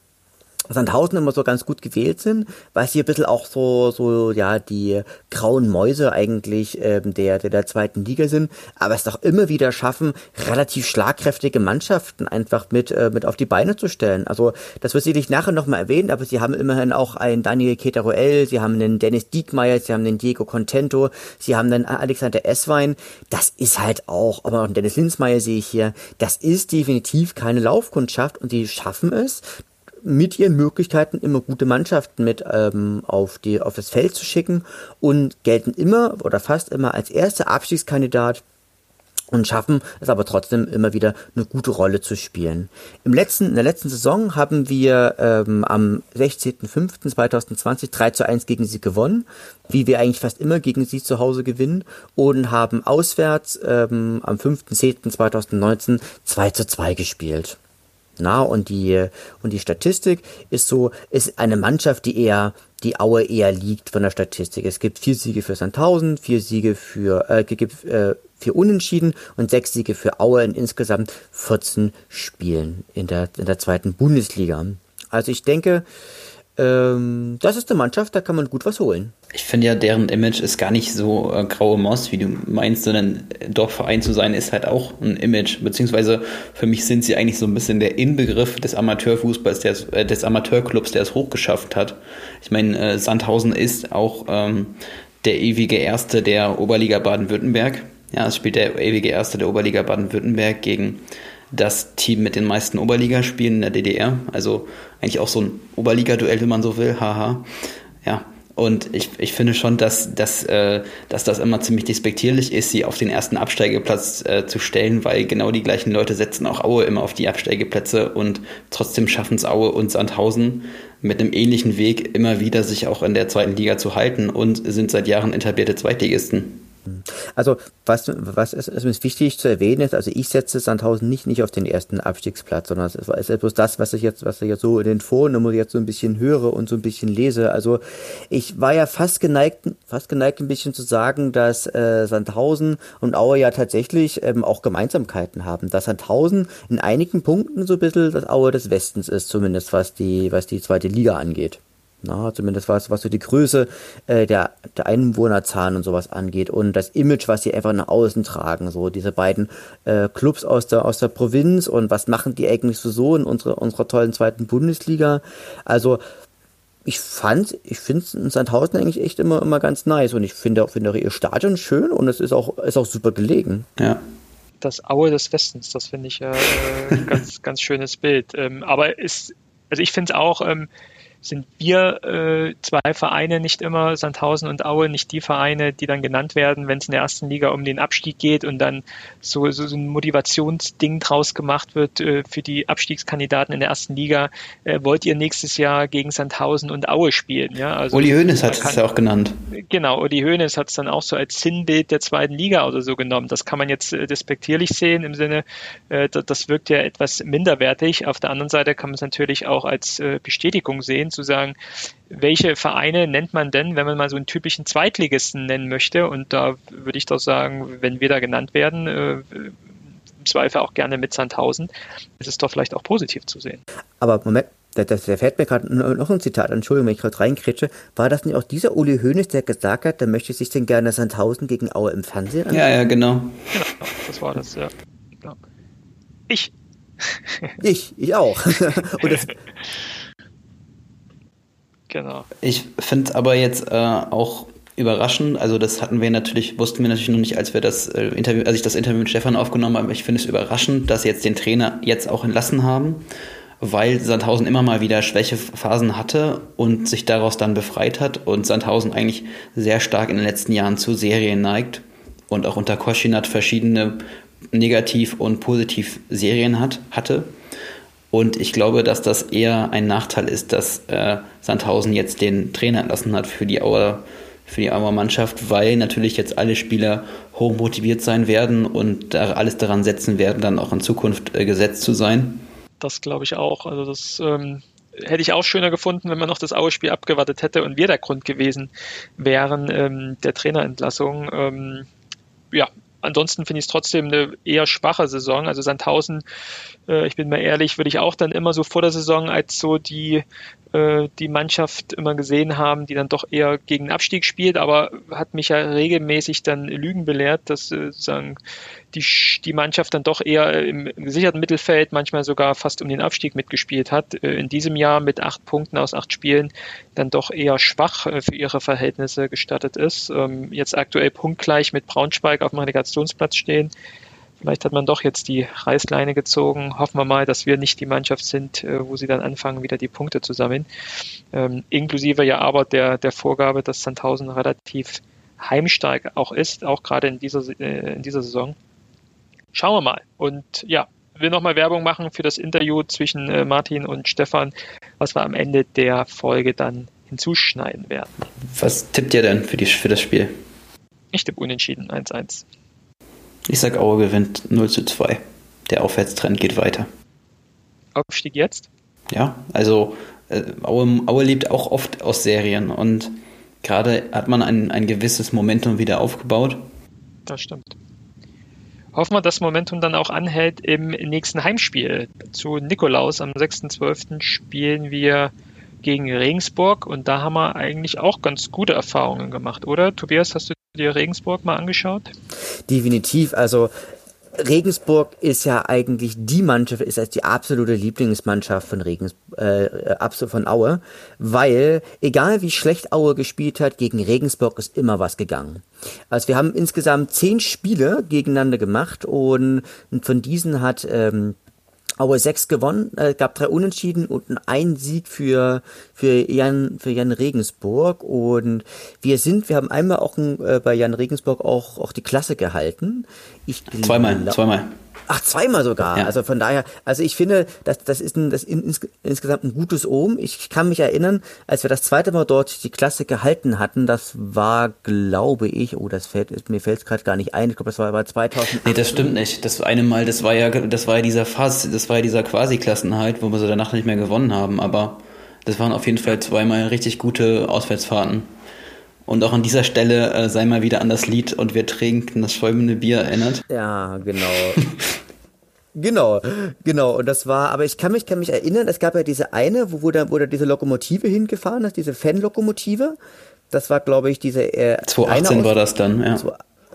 Sandhausen immer so ganz gut gewählt sind, weil sie ein bisschen auch so, so, ja, die grauen Mäuse eigentlich ähm, der, der, der zweiten Liga sind, aber es doch immer wieder schaffen, relativ schlagkräftige Mannschaften einfach mit, äh, mit auf die Beine zu stellen. Also, das wird sicherlich nachher nochmal erwähnt, aber sie haben immerhin auch einen Daniel Keteroel, sie haben einen Dennis Diekmeyer, sie haben den Diego Contento, sie haben den Alexander Esswein. Das ist halt auch, aber auch einen Dennis Linsmeier sehe ich hier, das ist definitiv keine Laufkundschaft und die schaffen es, mit ihren Möglichkeiten immer gute Mannschaften mit ähm, auf, die, auf das Feld zu schicken und gelten immer oder fast immer als erster Abstiegskandidat und schaffen es aber trotzdem immer wieder eine gute Rolle zu spielen. Im letzten, in der letzten Saison haben wir ähm, am 16.05.2020 3 zu 1 gegen sie gewonnen, wie wir eigentlich fast immer gegen sie zu Hause gewinnen und haben auswärts ähm, am 5.10.2019 2 zu 2 gespielt. Na, und die, und die Statistik ist so, ist eine Mannschaft, die eher, die Aue eher liegt von der Statistik. Es gibt vier Siege für Sandhausen, vier Siege für, äh, gibt, äh, vier Unentschieden und sechs Siege für Aue in insgesamt 14 Spielen in der, in der zweiten Bundesliga. Also ich denke, ähm, das ist eine Mannschaft, da kann man gut was holen. Ich finde ja, deren Image ist gar nicht so äh, graue Maus, wie du meinst, sondern Dorfverein zu sein ist halt auch ein Image. Beziehungsweise für mich sind sie eigentlich so ein bisschen der Inbegriff des Amateurfußballs, des, äh, des Amateurclubs, der es hochgeschafft hat. Ich meine, äh, Sandhausen ist auch ähm, der ewige Erste der Oberliga Baden-Württemberg. Ja, es spielt der ewige Erste der Oberliga Baden-Württemberg gegen das Team mit den meisten Oberligaspielen in der DDR. Also eigentlich auch so ein Oberliga-Duell, wenn man so will. Haha. Ja. Und ich, ich finde schon, dass, dass, äh, dass das immer ziemlich despektierlich ist, sie auf den ersten Absteigeplatz äh, zu stellen, weil genau die gleichen Leute setzen auch Aue immer auf die Absteigeplätze und trotzdem schaffen es Aue und Sandhausen mit einem ähnlichen Weg immer wieder sich auch in der zweiten Liga zu halten und sind seit Jahren etablierte Zweitligisten. Also was, was ist, ist wichtig zu erwähnen ist, also ich setze Sandhausen nicht, nicht auf den ersten Abstiegsplatz, sondern es ist bloß das, was ich jetzt, was ich jetzt so in den Foren jetzt so ein bisschen höre und so ein bisschen lese. Also ich war ja fast geneigt, fast geneigt ein bisschen zu sagen, dass äh, Sandhausen und Aue ja tatsächlich ähm, auch Gemeinsamkeiten haben. Dass Sandhausen in einigen Punkten so ein bisschen das Aue des Westens ist, zumindest was die, was die zweite Liga angeht Na, zumindest was, was so die Größe äh, der, der Einwohnerzahlen und sowas angeht und das Image, was sie einfach nach außen tragen. So diese beiden äh, Clubs aus der, aus der Provinz und was machen die eigentlich so, so in unserer, unserer tollen zweiten Bundesliga. Also ich fand, ich finde in Sandhausen eigentlich echt immer, immer ganz nice und ich finde auch, finde auch ihr Stadion schön und es ist auch, ist auch super gelegen. Ja. Das Aue des Westens, das finde ich äh, ein ganz, ganz schönes Bild. Ähm, aber ist, also ich finde es auch, ähm, sind wir äh, zwei Vereine nicht immer, Sandhausen und Aue, nicht die Vereine, die dann genannt werden, wenn es in der ersten Liga um den Abstieg geht und dann so, so, so ein Motivationsding draus gemacht wird äh, für die Abstiegskandidaten in der ersten Liga. Äh, wollt ihr nächstes Jahr gegen Sandhausen und Aue spielen? Ja, also Uli Hoeneß hat es ja auch genannt. Genau, Uli Hoeneß hat es dann auch so als Sinnbild der zweiten Liga oder so genommen. Das kann man jetzt äh, despektierlich sehen im Sinne, äh, das wirkt ja etwas minderwertig. Auf der anderen Seite kann man es natürlich auch als äh, Bestätigung sehen, zu sagen, welche Vereine nennt man denn, wenn man mal so einen typischen Zweitligisten nennen möchte? Und da würde ich doch sagen, wenn wir da genannt werden, äh, im Zweifel auch gerne mit Sandhausen, ist es doch vielleicht auch positiv zu sehen. Aber Moment, da, da, da fällt mir gerade noch ein Zitat, Entschuldigung, wenn ich gerade reinkretsche. War das nicht auch dieser Uli Hoeneß, der gesagt hat, der möchte sich denn gerne Sandhausen gegen Aue im Fernsehen ansehen? Ja, ja, genau. Genau, das war das, ja. Ich. Ich, ich auch. Und das, Genau. Ich finde aber jetzt äh, auch überraschend, also das hatten wir natürlich, wussten wir natürlich noch nicht, als wir das äh, Interview, als ich das Interview mit Stefan aufgenommen habe, ich finde es überraschend, dass sie jetzt den Trainer jetzt auch entlassen haben, weil Sandhausen immer mal wieder Schwächephasen hatte und sich daraus dann befreit hat und Sandhausen eigentlich sehr stark in den letzten Jahren zu Serien neigt und auch unter Koschinat verschiedene Negativ- und Positiv-Serien hat, hatte. Und ich glaube, dass das eher ein Nachteil ist, dass äh, Sandhausen jetzt den Trainer entlassen hat für die Auer, für die Auer Mannschaft, weil natürlich jetzt alle Spieler hoch motiviert sein werden und da alles daran setzen werden, dann auch in Zukunft äh, gesetzt zu sein. Das glaube ich auch. Also das ähm, hätte ich auch schöner gefunden, wenn man noch das Aue-Spiel abgewartet hätte und wir der Grund gewesen wären ähm, der Trainerentlassung. Ähm, ja, ansonsten finde ich es trotzdem eine eher schwache Saison. Also Sandhausen ich bin mal ehrlich, würde ich auch dann immer so vor der Saison als so die, äh, die Mannschaft immer gesehen haben, die dann doch eher gegen Abstieg spielt, aber hat mich ja regelmäßig dann Lügen belehrt, dass äh, sozusagen die, die Mannschaft dann doch eher im, im gesicherten Mittelfeld, manchmal sogar fast um den Abstieg mitgespielt hat. in diesem Jahr mit acht Punkten aus acht Spielen dann doch eher schwach für ihre Verhältnisse gestattet ist. Ähm, jetzt aktuell punktgleich mit Braunschweig auf dem Relegationsplatz stehen. Vielleicht hat man doch jetzt die Reißleine gezogen. Hoffen wir mal, dass wir nicht die Mannschaft sind, äh, wo sie dann anfangen, wieder die Punkte zu sammeln. Ähm, inklusive ja aber der, der Vorgabe, dass Sandhausen relativ heimstark auch ist, auch gerade in dieser, äh, in dieser Saison. Schauen wir mal. Und ja, will nochmal Werbung machen für das Interview zwischen äh, Martin und Stefan, was wir am Ende der Folge dann hinzuschneiden werden. Was tippt ihr denn für, die, für das Spiel? Ich tippe unentschieden, 1-1. Ich sag, Aue gewinnt 0 zu 2. Der Aufwärtstrend geht weiter. Aufstieg jetzt? Ja, also äh, Aue, Aue lebt auch oft aus Serien und gerade hat man ein, ein gewisses Momentum wieder aufgebaut. Das stimmt. Hoffen wir, dass Momentum dann auch anhält im nächsten Heimspiel. Zu Nikolaus am 6.12. spielen wir gegen Regensburg und da haben wir eigentlich auch ganz gute Erfahrungen gemacht, oder? Tobias, hast du dir Regensburg mal angeschaut? Definitiv. Also Regensburg ist ja eigentlich die Mannschaft, ist als die absolute Lieblingsmannschaft von Regens, äh, von Aue, weil egal wie schlecht Aue gespielt hat, gegen Regensburg ist immer was gegangen. Also wir haben insgesamt zehn Spiele gegeneinander gemacht und von diesen hat ähm, Aue 6 gewonnen, äh, gab drei Unentschieden und ein Sieg für, für Jan, für Jan Regensburg. Und wir sind, wir haben einmal auch äh, bei Jan Regensburg auch, auch die Klasse gehalten. Ich zweimal, zweimal. Ach, zweimal sogar. Ja. Also von daher, also ich finde, das, das ist ein, das ins, insgesamt ein gutes Ohm. Ich kann mich erinnern, als wir das zweite Mal dort die Klasse gehalten hatten, das war, glaube ich, oh, das fällt, mir fällt es gerade gar nicht ein. Ich glaube, das war aber 2000. Nee, das stimmt nicht. Das eine Mal, das war ja, das war ja dieser Fass, das war ja dieser Quasi-Klassenhalt, wo wir so danach nicht mehr gewonnen haben, aber das waren auf jeden Fall zweimal richtig gute Auswärtsfahrten. Und auch an dieser Stelle äh, sei mal wieder an das Lied und wir trinken das schäumende Bier erinnert. Ja, genau. Genau, genau. Und das war, aber ich kann mich, kann mich erinnern, es gab ja diese eine, wo, wo da, wo da diese Lokomotive hingefahren ist, diese Fan-Lokomotive. Das war, glaube ich, diese. Äh, 2018 war das dann, ja.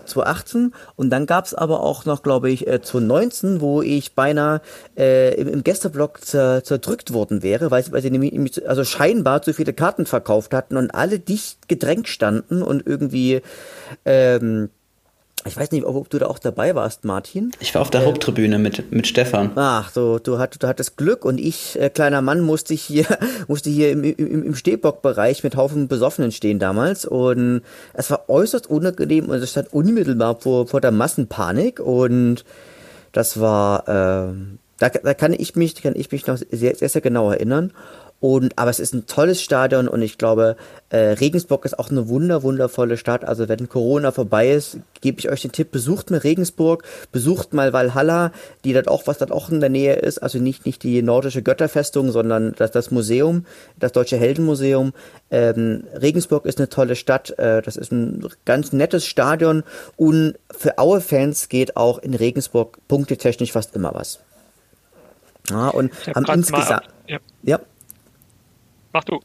2018 und dann gab es aber auch noch, glaube ich, äh, 2019, wo ich beinahe äh, im, im Gästeblock zer, zerdrückt worden wäre, weil, weil sie nämlich also scheinbar zu viele Karten verkauft hatten und alle dicht gedrängt standen und irgendwie ähm, ich weiß nicht, ob, du da auch dabei warst, Martin. Ich war auf der äh, Haupttribüne mit, mit Stefan. Ach, so, du, hat, du hattest Glück und ich, äh, kleiner Mann, musste hier, musste hier im, im, im Stehbockbereich mit Haufen Besoffenen stehen damals. Und es war äußerst unangenehm und es stand unmittelbar vor, vor der Massenpanik. Und das war, äh, da, da kann ich mich, kann ich mich noch sehr, sehr, sehr genau erinnern. Und, aber es ist ein tolles Stadion und ich glaube, äh, Regensburg ist auch eine wunder, wundervolle Stadt. Also wenn Corona vorbei ist, gebe ich euch den Tipp, besucht mal Regensburg, besucht mal Valhalla, die dort auch, was dort auch in der Nähe ist. Also nicht, nicht die nordische Götterfestung, sondern das, das Museum, das Deutsche Heldenmuseum. Ähm, Regensburg ist eine tolle Stadt. Äh, das ist ein ganz nettes Stadion und für Aue-Fans geht auch in Regensburg punktetechnisch fast immer was. Ja, und haben insgesamt. Ja. ja. Mach du.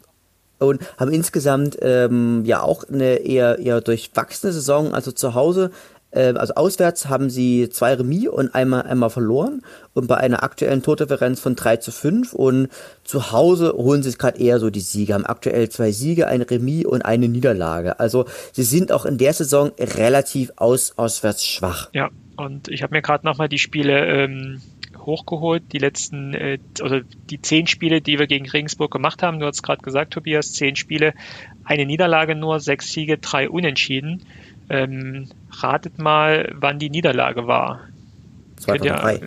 Und haben insgesamt ähm, ja auch eine eher, eher durchwachsene Saison. Also zu Hause, äh, also auswärts haben sie zwei Remis und einmal, einmal verloren. Und bei einer aktuellen Tordifferenz von 3 zu 5. Und zu Hause holen sie es gerade eher so die Siege. Haben aktuell zwei Siege, ein Remis und eine Niederlage. Also sie sind auch in der Saison relativ aus, auswärts schwach. Ja, und ich habe mir gerade nochmal die Spiele ähm, hochgeholt. Die letzten, äh, oder die zehn Spiele, die wir gegen Regensburg gemacht haben, du hast gerade gesagt, Tobias, zehn Spiele, eine Niederlage nur, sechs Siege, drei Unentschieden. Ähm, ratet mal, wann die Niederlage war. 2003. Ja,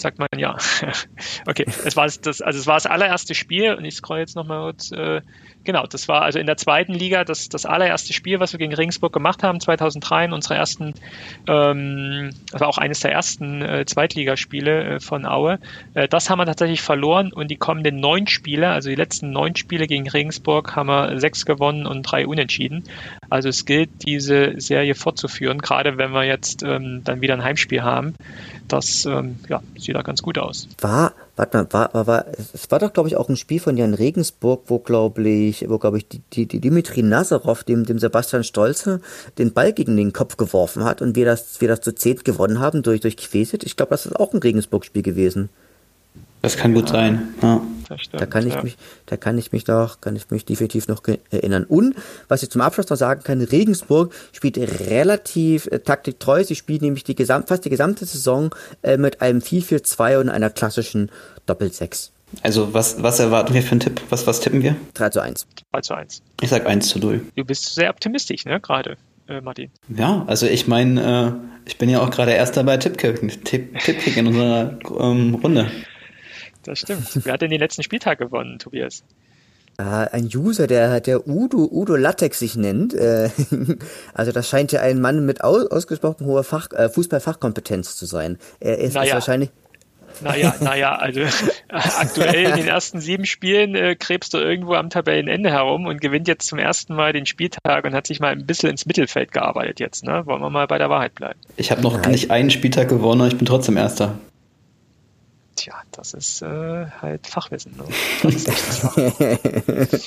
sagt man ja. okay, es war das, also es war das allererste Spiel und ich scroll jetzt nochmal kurz. Äh, Genau, das war also in der zweiten Liga das, das allererste Spiel, was wir gegen Regensburg gemacht haben, 2003 in unserer ersten, ähm, war auch eines der ersten äh, Zweitligaspiele äh, von Aue. Äh, das haben wir tatsächlich verloren und die kommenden neun Spiele, also die letzten neun Spiele gegen Regensburg, haben wir sechs gewonnen und drei unentschieden. Also es gilt, diese Serie fortzuführen, gerade wenn wir jetzt ähm, dann wieder ein Heimspiel haben. Das ähm, ja, sieht da ganz gut aus. War warte mal, war, war, war, es war doch, glaube ich, auch ein Spiel von Jan Regensburg, wo, glaube ich, wo, glaube ich, die, die, die Dimitri Nazarov, dem, dem Sebastian Stolze, den Ball gegen den Kopf geworfen hat und wir das, wir das zu zehnt gewonnen haben durch, durch Quesit. Ich glaube, das ist auch ein Regensburg-Spiel gewesen. Das kann gut sein. Ja. Stimmt, da kann ich ja. mich, da kann ich mich noch, kann ich mich definitiv noch erinnern. Und was ich zum Abschluss noch sagen kann, Regensburg spielt relativ äh, taktiktreu. Sie spielt nämlich die gesamt, fast die gesamte Saison äh, mit einem 4-4-2 und einer klassischen Doppel-6. Also was, was erwarten wir für einen Tipp? Was, was tippen wir? 3 zu 1. 3 zu 1. Ich sag 1 zu 0. Du bist sehr optimistisch, ne, gerade. Äh, Martin. Ja, also ich meine, äh, ich bin ja auch gerade erster bei Tippkick, Tipp, Tippkick in unserer ähm, Runde. Das stimmt. Wer hat denn den letzten Spieltag gewonnen, Tobias? Äh, ein User, der, der Udo, Udo Latex sich nennt. Äh, also das scheint ja ein Mann mit aus, ausgesprochen hoher Fach, äh, Fußballfachkompetenz zu sein. Er ist, naja. ist wahrscheinlich. Naja, naja, also aktuell in den ersten sieben Spielen äh, krebst du irgendwo am Tabellenende herum und gewinnt jetzt zum ersten Mal den Spieltag und hat sich mal ein bisschen ins Mittelfeld gearbeitet jetzt. Ne? Wollen wir mal bei der Wahrheit bleiben. Ich habe noch Nein. nicht einen Spieltag gewonnen, aber ich bin trotzdem Erster. Tja, das ist äh, halt Fachwissen. Ne?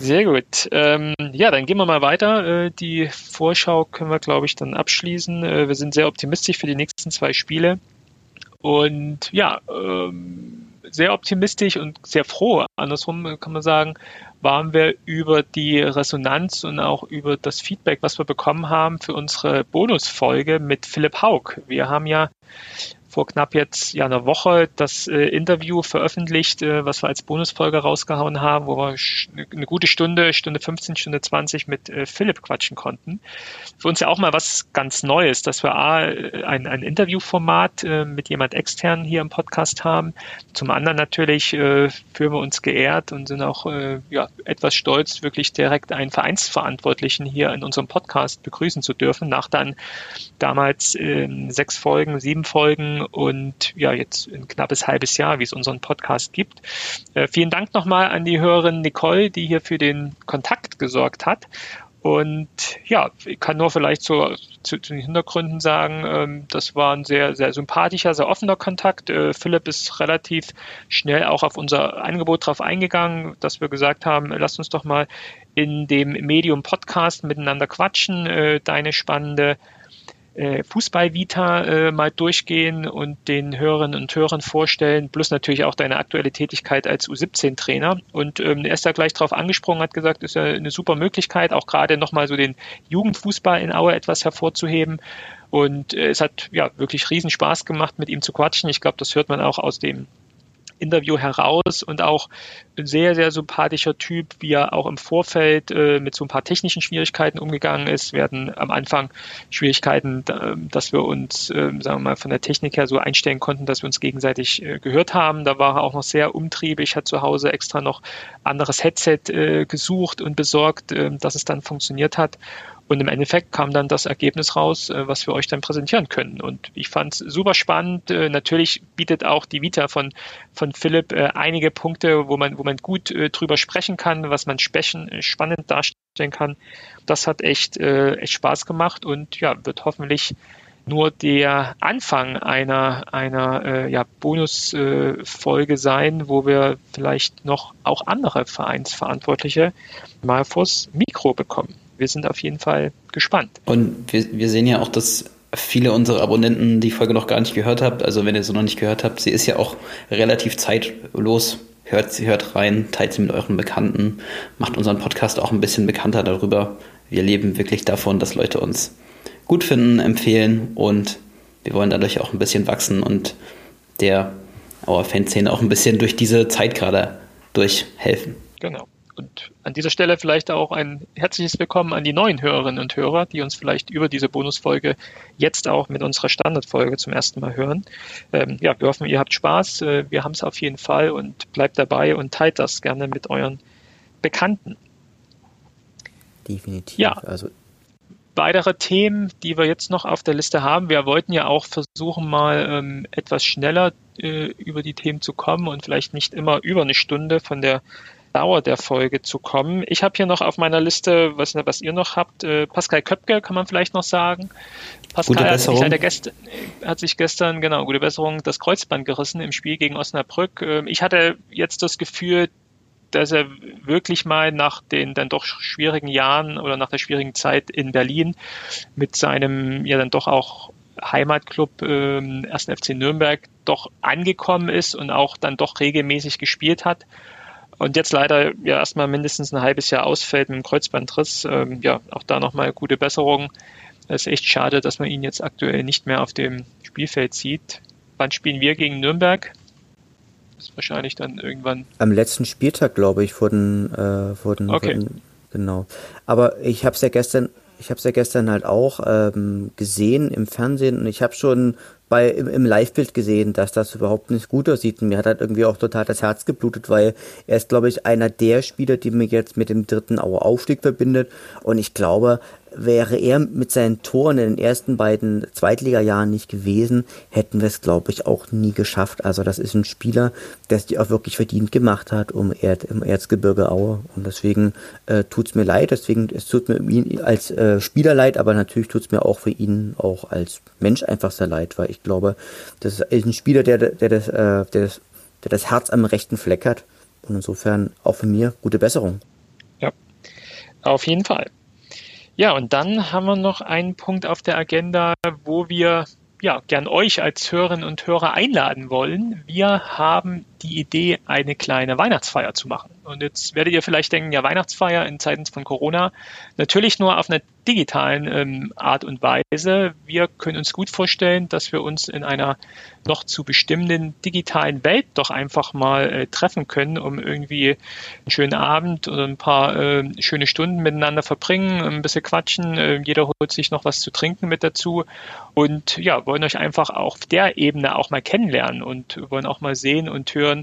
Sehr gut. Ähm, ja, dann gehen wir mal weiter. Äh, die Vorschau können wir, glaube ich, dann abschließen. Äh, wir sind sehr optimistisch für die nächsten zwei Spiele. Und ja, ähm, sehr optimistisch und sehr froh, andersrum kann man sagen, waren wir über die Resonanz und auch über das Feedback, was wir bekommen haben für unsere Bonusfolge mit Philipp Haug. Wir haben ja vor knapp jetzt ja einer Woche das äh, Interview veröffentlicht, äh, was wir als Bonusfolge rausgehauen haben, wo wir eine gute Stunde, Stunde 15, Stunde 20 mit äh, Philipp quatschen konnten. Für uns ja auch mal was ganz Neues, dass wir A, ein, ein Interviewformat äh, mit jemand extern hier im Podcast haben. Zum anderen natürlich äh, fühlen wir uns geehrt und sind auch äh, ja, etwas stolz, wirklich direkt einen Vereinsverantwortlichen hier in unserem Podcast begrüßen zu dürfen, nach dann damals äh, sechs Folgen, sieben Folgen und ja, jetzt ein knappes halbes Jahr, wie es unseren Podcast gibt. Äh, vielen Dank nochmal an die Hörerin Nicole, die hier für den Kontakt gesorgt hat. Und ja, ich kann nur vielleicht so zu, zu den Hintergründen sagen, ähm, das war ein sehr, sehr sympathischer, sehr offener Kontakt. Äh, Philipp ist relativ schnell auch auf unser Angebot drauf eingegangen, dass wir gesagt haben, lasst uns doch mal in dem Medium Podcast miteinander quatschen, äh, deine spannende Fußball-Vita äh, mal durchgehen und den Hörerinnen und Hörern vorstellen, plus natürlich auch deine aktuelle Tätigkeit als U17-Trainer. Und ähm, er ist da gleich drauf angesprungen, hat gesagt, ist ja eine super Möglichkeit, auch gerade nochmal so den Jugendfußball in Aue etwas hervorzuheben. Und äh, es hat ja wirklich riesen Spaß gemacht, mit ihm zu quatschen. Ich glaube, das hört man auch aus dem Interview heraus und auch ein sehr, sehr sympathischer Typ, wie er auch im Vorfeld äh, mit so ein paar technischen Schwierigkeiten umgegangen ist. Wir hatten am Anfang Schwierigkeiten, dass wir uns, äh, sagen wir mal, von der Technik her so einstellen konnten, dass wir uns gegenseitig äh, gehört haben. Da war er auch noch sehr umtriebig, hat zu Hause extra noch anderes Headset äh, gesucht und besorgt, äh, dass es dann funktioniert hat. Und im Endeffekt kam dann das Ergebnis raus, äh, was wir euch dann präsentieren können. Und ich fand es super spannend. Äh, natürlich bietet auch die Vita von, von Philipp äh, einige Punkte, wo man, wo man gut drüber sprechen kann, was man spannend darstellen kann. Das hat echt, echt Spaß gemacht und ja, wird hoffentlich nur der Anfang einer, einer ja, Bonusfolge sein, wo wir vielleicht noch auch andere Vereinsverantwortliche mal vors Mikro bekommen wir sind auf jeden Fall gespannt. Und wir, wir sehen ja auch, dass viele unserer Abonnenten die Folge noch gar nicht gehört habt. Also wenn ihr sie noch nicht gehört habt, sie ist ja auch relativ zeitlos. Hört sie, hört rein, teilt sie mit euren Bekannten, macht unseren Podcast auch ein bisschen bekannter darüber. Wir leben wirklich davon, dass Leute uns gut finden, empfehlen und wir wollen dadurch auch ein bisschen wachsen und der Auer Fanszene auch ein bisschen durch diese Zeit gerade durchhelfen. Genau. Und an dieser Stelle vielleicht auch ein herzliches Willkommen an die neuen Hörerinnen und Hörer, die uns vielleicht über diese Bonusfolge jetzt auch mit unserer Standardfolge zum ersten Mal hören. Ähm, ja, wir hoffen, ihr habt Spaß. Äh, wir haben es auf jeden Fall und bleibt dabei und teilt das gerne mit euren Bekannten. Definitiv. Ja. Also weitere Themen, die wir jetzt noch auf der Liste haben. Wir wollten ja auch versuchen, mal ähm, etwas schneller äh, über die Themen zu kommen und vielleicht nicht immer über eine Stunde von der Dauer der Folge zu kommen. Ich habe hier noch auf meiner Liste, was, was ihr noch habt, äh, Pascal Köpke, kann man vielleicht noch sagen. Pascal hat sich, leider gest hat sich gestern, genau, gute Besserung, das Kreuzband gerissen im Spiel gegen Osnabrück. Ähm, ich hatte jetzt das Gefühl, dass er wirklich mal nach den dann doch schwierigen Jahren oder nach der schwierigen Zeit in Berlin mit seinem ja dann doch auch Heimatclub ähm, 1. FC Nürnberg doch angekommen ist und auch dann doch regelmäßig gespielt hat und jetzt leider ja erstmal mindestens ein halbes Jahr ausfällt mit dem Kreuzbandriss. Ähm, ja, auch da nochmal gute Besserung. Es ist echt schade, dass man ihn jetzt aktuell nicht mehr auf dem Spielfeld sieht. Wann spielen wir gegen Nürnberg? Das ist wahrscheinlich dann irgendwann. Am letzten Spieltag, glaube ich, wurden, äh, wurden, okay. wurden genau. Aber ich habe es ja gestern, ich habe es ja gestern halt auch ähm, gesehen im Fernsehen und ich habe schon bei, im, im Live-Bild gesehen, dass das überhaupt nicht gut aussieht. Und mir hat halt irgendwie auch total das Herz geblutet, weil er ist, glaube ich, einer der Spieler, die mir jetzt mit dem dritten Auer Aufstieg verbindet. Und ich glaube, wäre er mit seinen Toren in den ersten beiden Zweitliga-Jahren nicht gewesen, hätten wir es, glaube ich, auch nie geschafft. Also das ist ein Spieler, der es auch wirklich verdient gemacht hat um Erd, im Erzgebirge Aue. Und deswegen äh, tut es mir leid, deswegen es tut mir ihn als äh, Spieler leid, aber natürlich tut es mir auch für ihn auch als Mensch einfach sehr leid, weil ich glaube, das ist ein Spieler, der, der, das, äh, der, das, der das Herz am rechten Fleck hat. Und insofern auch für mir gute Besserung. Ja, auf jeden Fall. Ja, und dann haben wir noch einen Punkt auf der Agenda, wo wir ja gern euch als Hörerinnen und Hörer einladen wollen. Wir haben die Idee, eine kleine Weihnachtsfeier zu machen. Und jetzt werdet ihr vielleicht denken, ja, Weihnachtsfeier in Zeiten von Corona, natürlich nur auf einer digitalen ähm, Art und Weise. Wir können uns gut vorstellen, dass wir uns in einer noch zu bestimmenden digitalen Welt doch einfach mal äh, treffen können, um irgendwie einen schönen Abend oder ein paar äh, schöne Stunden miteinander verbringen, ein bisschen quatschen. Äh, jeder holt sich noch was zu trinken mit dazu und ja, wollen euch einfach auf der Ebene auch mal kennenlernen und wollen auch mal sehen und hören,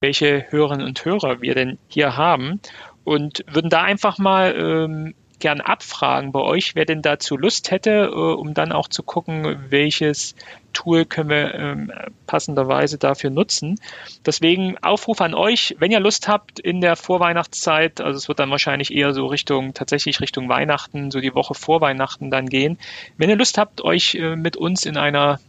welche Hörerinnen und Hörer wir denn hier haben und würden da einfach mal ähm, gern abfragen bei euch, wer denn dazu Lust hätte, äh, um dann auch zu gucken, welches Tool können wir ähm, passenderweise dafür nutzen. Deswegen Aufruf an euch, wenn ihr Lust habt in der Vorweihnachtszeit, also es wird dann wahrscheinlich eher so Richtung, tatsächlich Richtung Weihnachten, so die Woche vor Weihnachten dann gehen. Wenn ihr Lust habt, euch äh, mit uns in einer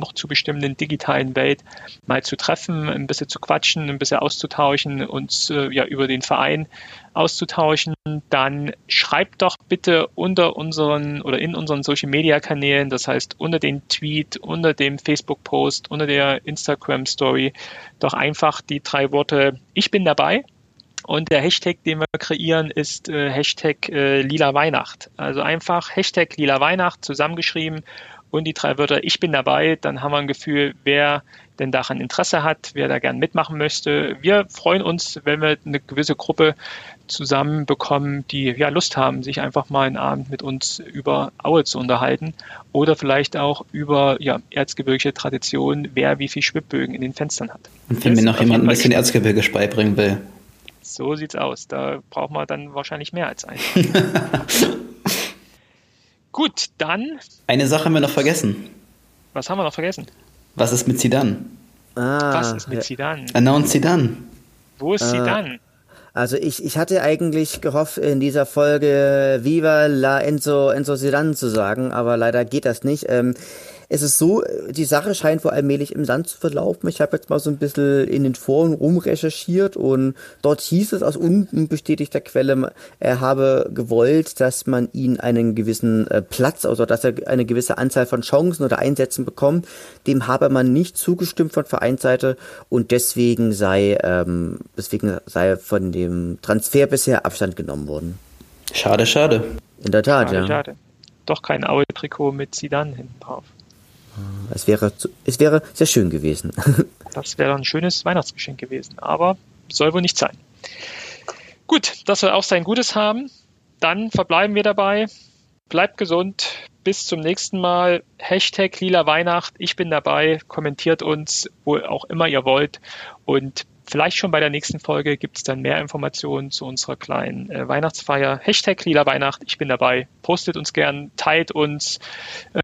noch zu bestimmenden digitalen Welt mal zu treffen, ein bisschen zu quatschen, ein bisschen auszutauschen, uns äh, ja über den Verein auszutauschen, dann schreibt doch bitte unter unseren oder in unseren Social Media Kanälen, das heißt unter den Tweet, unter dem Facebook Post, unter der Instagram Story, doch einfach die drei Worte Ich bin dabei. Und der Hashtag, den wir kreieren, ist äh, Hashtag äh, Lila Weihnacht. Also einfach Hashtag Lila Weihnacht zusammengeschrieben und die drei Wörter Ich bin dabei, dann haben wir ein Gefühl, wer denn daran Interesse hat, wer da gern mitmachen möchte. Wir freuen uns, wenn wir eine gewisse Gruppe zusammenbekommen, die ja Lust haben, sich einfach mal einen Abend mit uns über Aue zu unterhalten oder vielleicht auch über ja, erzgebirgische Tradition, wer wie viel Schwibbögen in den Fenstern hat. Und wenn mir noch jemand ein bisschen Erzgebirge beibringen will. So sieht's aus. Da braucht man dann wahrscheinlich mehr als einen. Gut, dann. Eine Sache haben wir noch vergessen. Was haben wir noch vergessen? Was ist mit Zidane? Ah, Was ist mit Zidane? Announce Zidane. Wo ist ah. Zidane? Also ich, ich hatte eigentlich gehofft, in dieser Folge Viva la Enzo, Enzo Zidane zu sagen, aber leider geht das nicht. Ähm, es ist so, die Sache scheint wohl allmählich im Sand zu verlaufen. Ich habe jetzt mal so ein bisschen in den Foren rumrecherchiert und dort hieß es aus unbestätigter Quelle, er habe gewollt, dass man ihn einen gewissen äh, Platz, also dass er eine gewisse Anzahl von Chancen oder Einsätzen bekommt. Dem habe man nicht zugestimmt von Vereinsseite und deswegen sei, ähm, deswegen sei von dem Transfer bisher Abstand genommen worden. Schade, schade. In der Tat, schade, ja. Schade. Doch kein Aue-Trikot mit Sidan hinten drauf. Es wäre, es wäre sehr schön gewesen. Das wäre ein schönes Weihnachtsgeschenk gewesen, aber soll wohl nicht sein. Gut, das soll auch sein Gutes haben. Dann verbleiben wir dabei. Bleibt gesund. Bis zum nächsten Mal. Hashtag lila Weihnacht. Ich bin dabei. Kommentiert uns, wo auch immer ihr wollt. Und Vielleicht schon bei der nächsten Folge gibt es dann mehr Informationen zu unserer kleinen äh, Weihnachtsfeier. Hashtag Lila Weihnacht, ich bin dabei. Postet uns gern, teilt uns,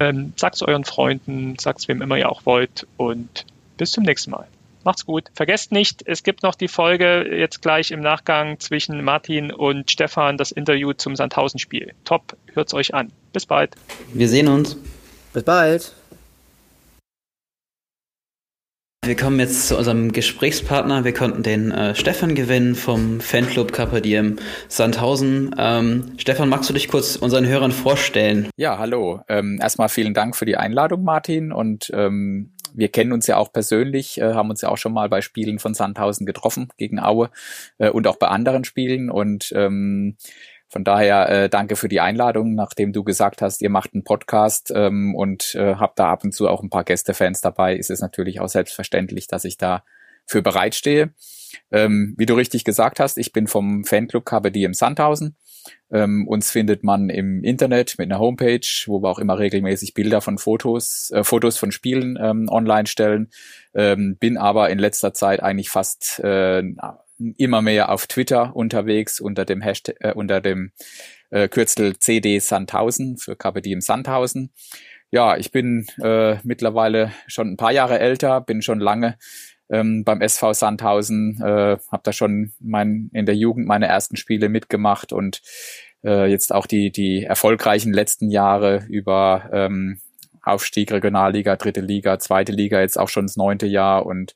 ähm, sagt es euren Freunden, sagt es wem immer ihr auch wollt und bis zum nächsten Mal. Macht's gut. Vergesst nicht, es gibt noch die Folge jetzt gleich im Nachgang zwischen Martin und Stefan, das Interview zum Sandhausen-Spiel. Top, hört's euch an. Bis bald. Wir sehen uns. Bis bald. Wir kommen jetzt zu unserem Gesprächspartner. Wir konnten den äh, Stefan gewinnen vom Fanclub Kappadiem Sandhausen. Ähm, Stefan, magst du dich kurz unseren Hörern vorstellen? Ja, hallo. Ähm, erstmal vielen Dank für die Einladung, Martin. Und ähm, wir kennen uns ja auch persönlich, äh, haben uns ja auch schon mal bei Spielen von Sandhausen getroffen gegen Aue äh, und auch bei anderen Spielen. Und ähm, von daher äh, danke für die Einladung, nachdem du gesagt hast, ihr macht einen Podcast ähm, und äh, habt da ab und zu auch ein paar Gästefans dabei, ist es natürlich auch selbstverständlich, dass ich da für bereitstehe. Ähm, wie du richtig gesagt hast, ich bin vom Fanclub KBD im Sandhausen. Ähm, uns findet man im Internet mit einer Homepage, wo wir auch immer regelmäßig Bilder von Fotos, äh, Fotos von Spielen ähm, online stellen. Ähm, bin aber in letzter Zeit eigentlich fast äh, immer mehr auf Twitter unterwegs unter dem Hashtag, äh, unter dem äh, Kürzel CD Sandhausen für KPD im Sandhausen. Ja, ich bin äh, mittlerweile schon ein paar Jahre älter, bin schon lange ähm, beim SV Sandhausen, äh, habe da schon mein, in der Jugend meine ersten Spiele mitgemacht und äh, jetzt auch die, die erfolgreichen letzten Jahre über ähm, Aufstieg, Regionalliga, dritte Liga, zweite Liga, jetzt auch schon das neunte Jahr und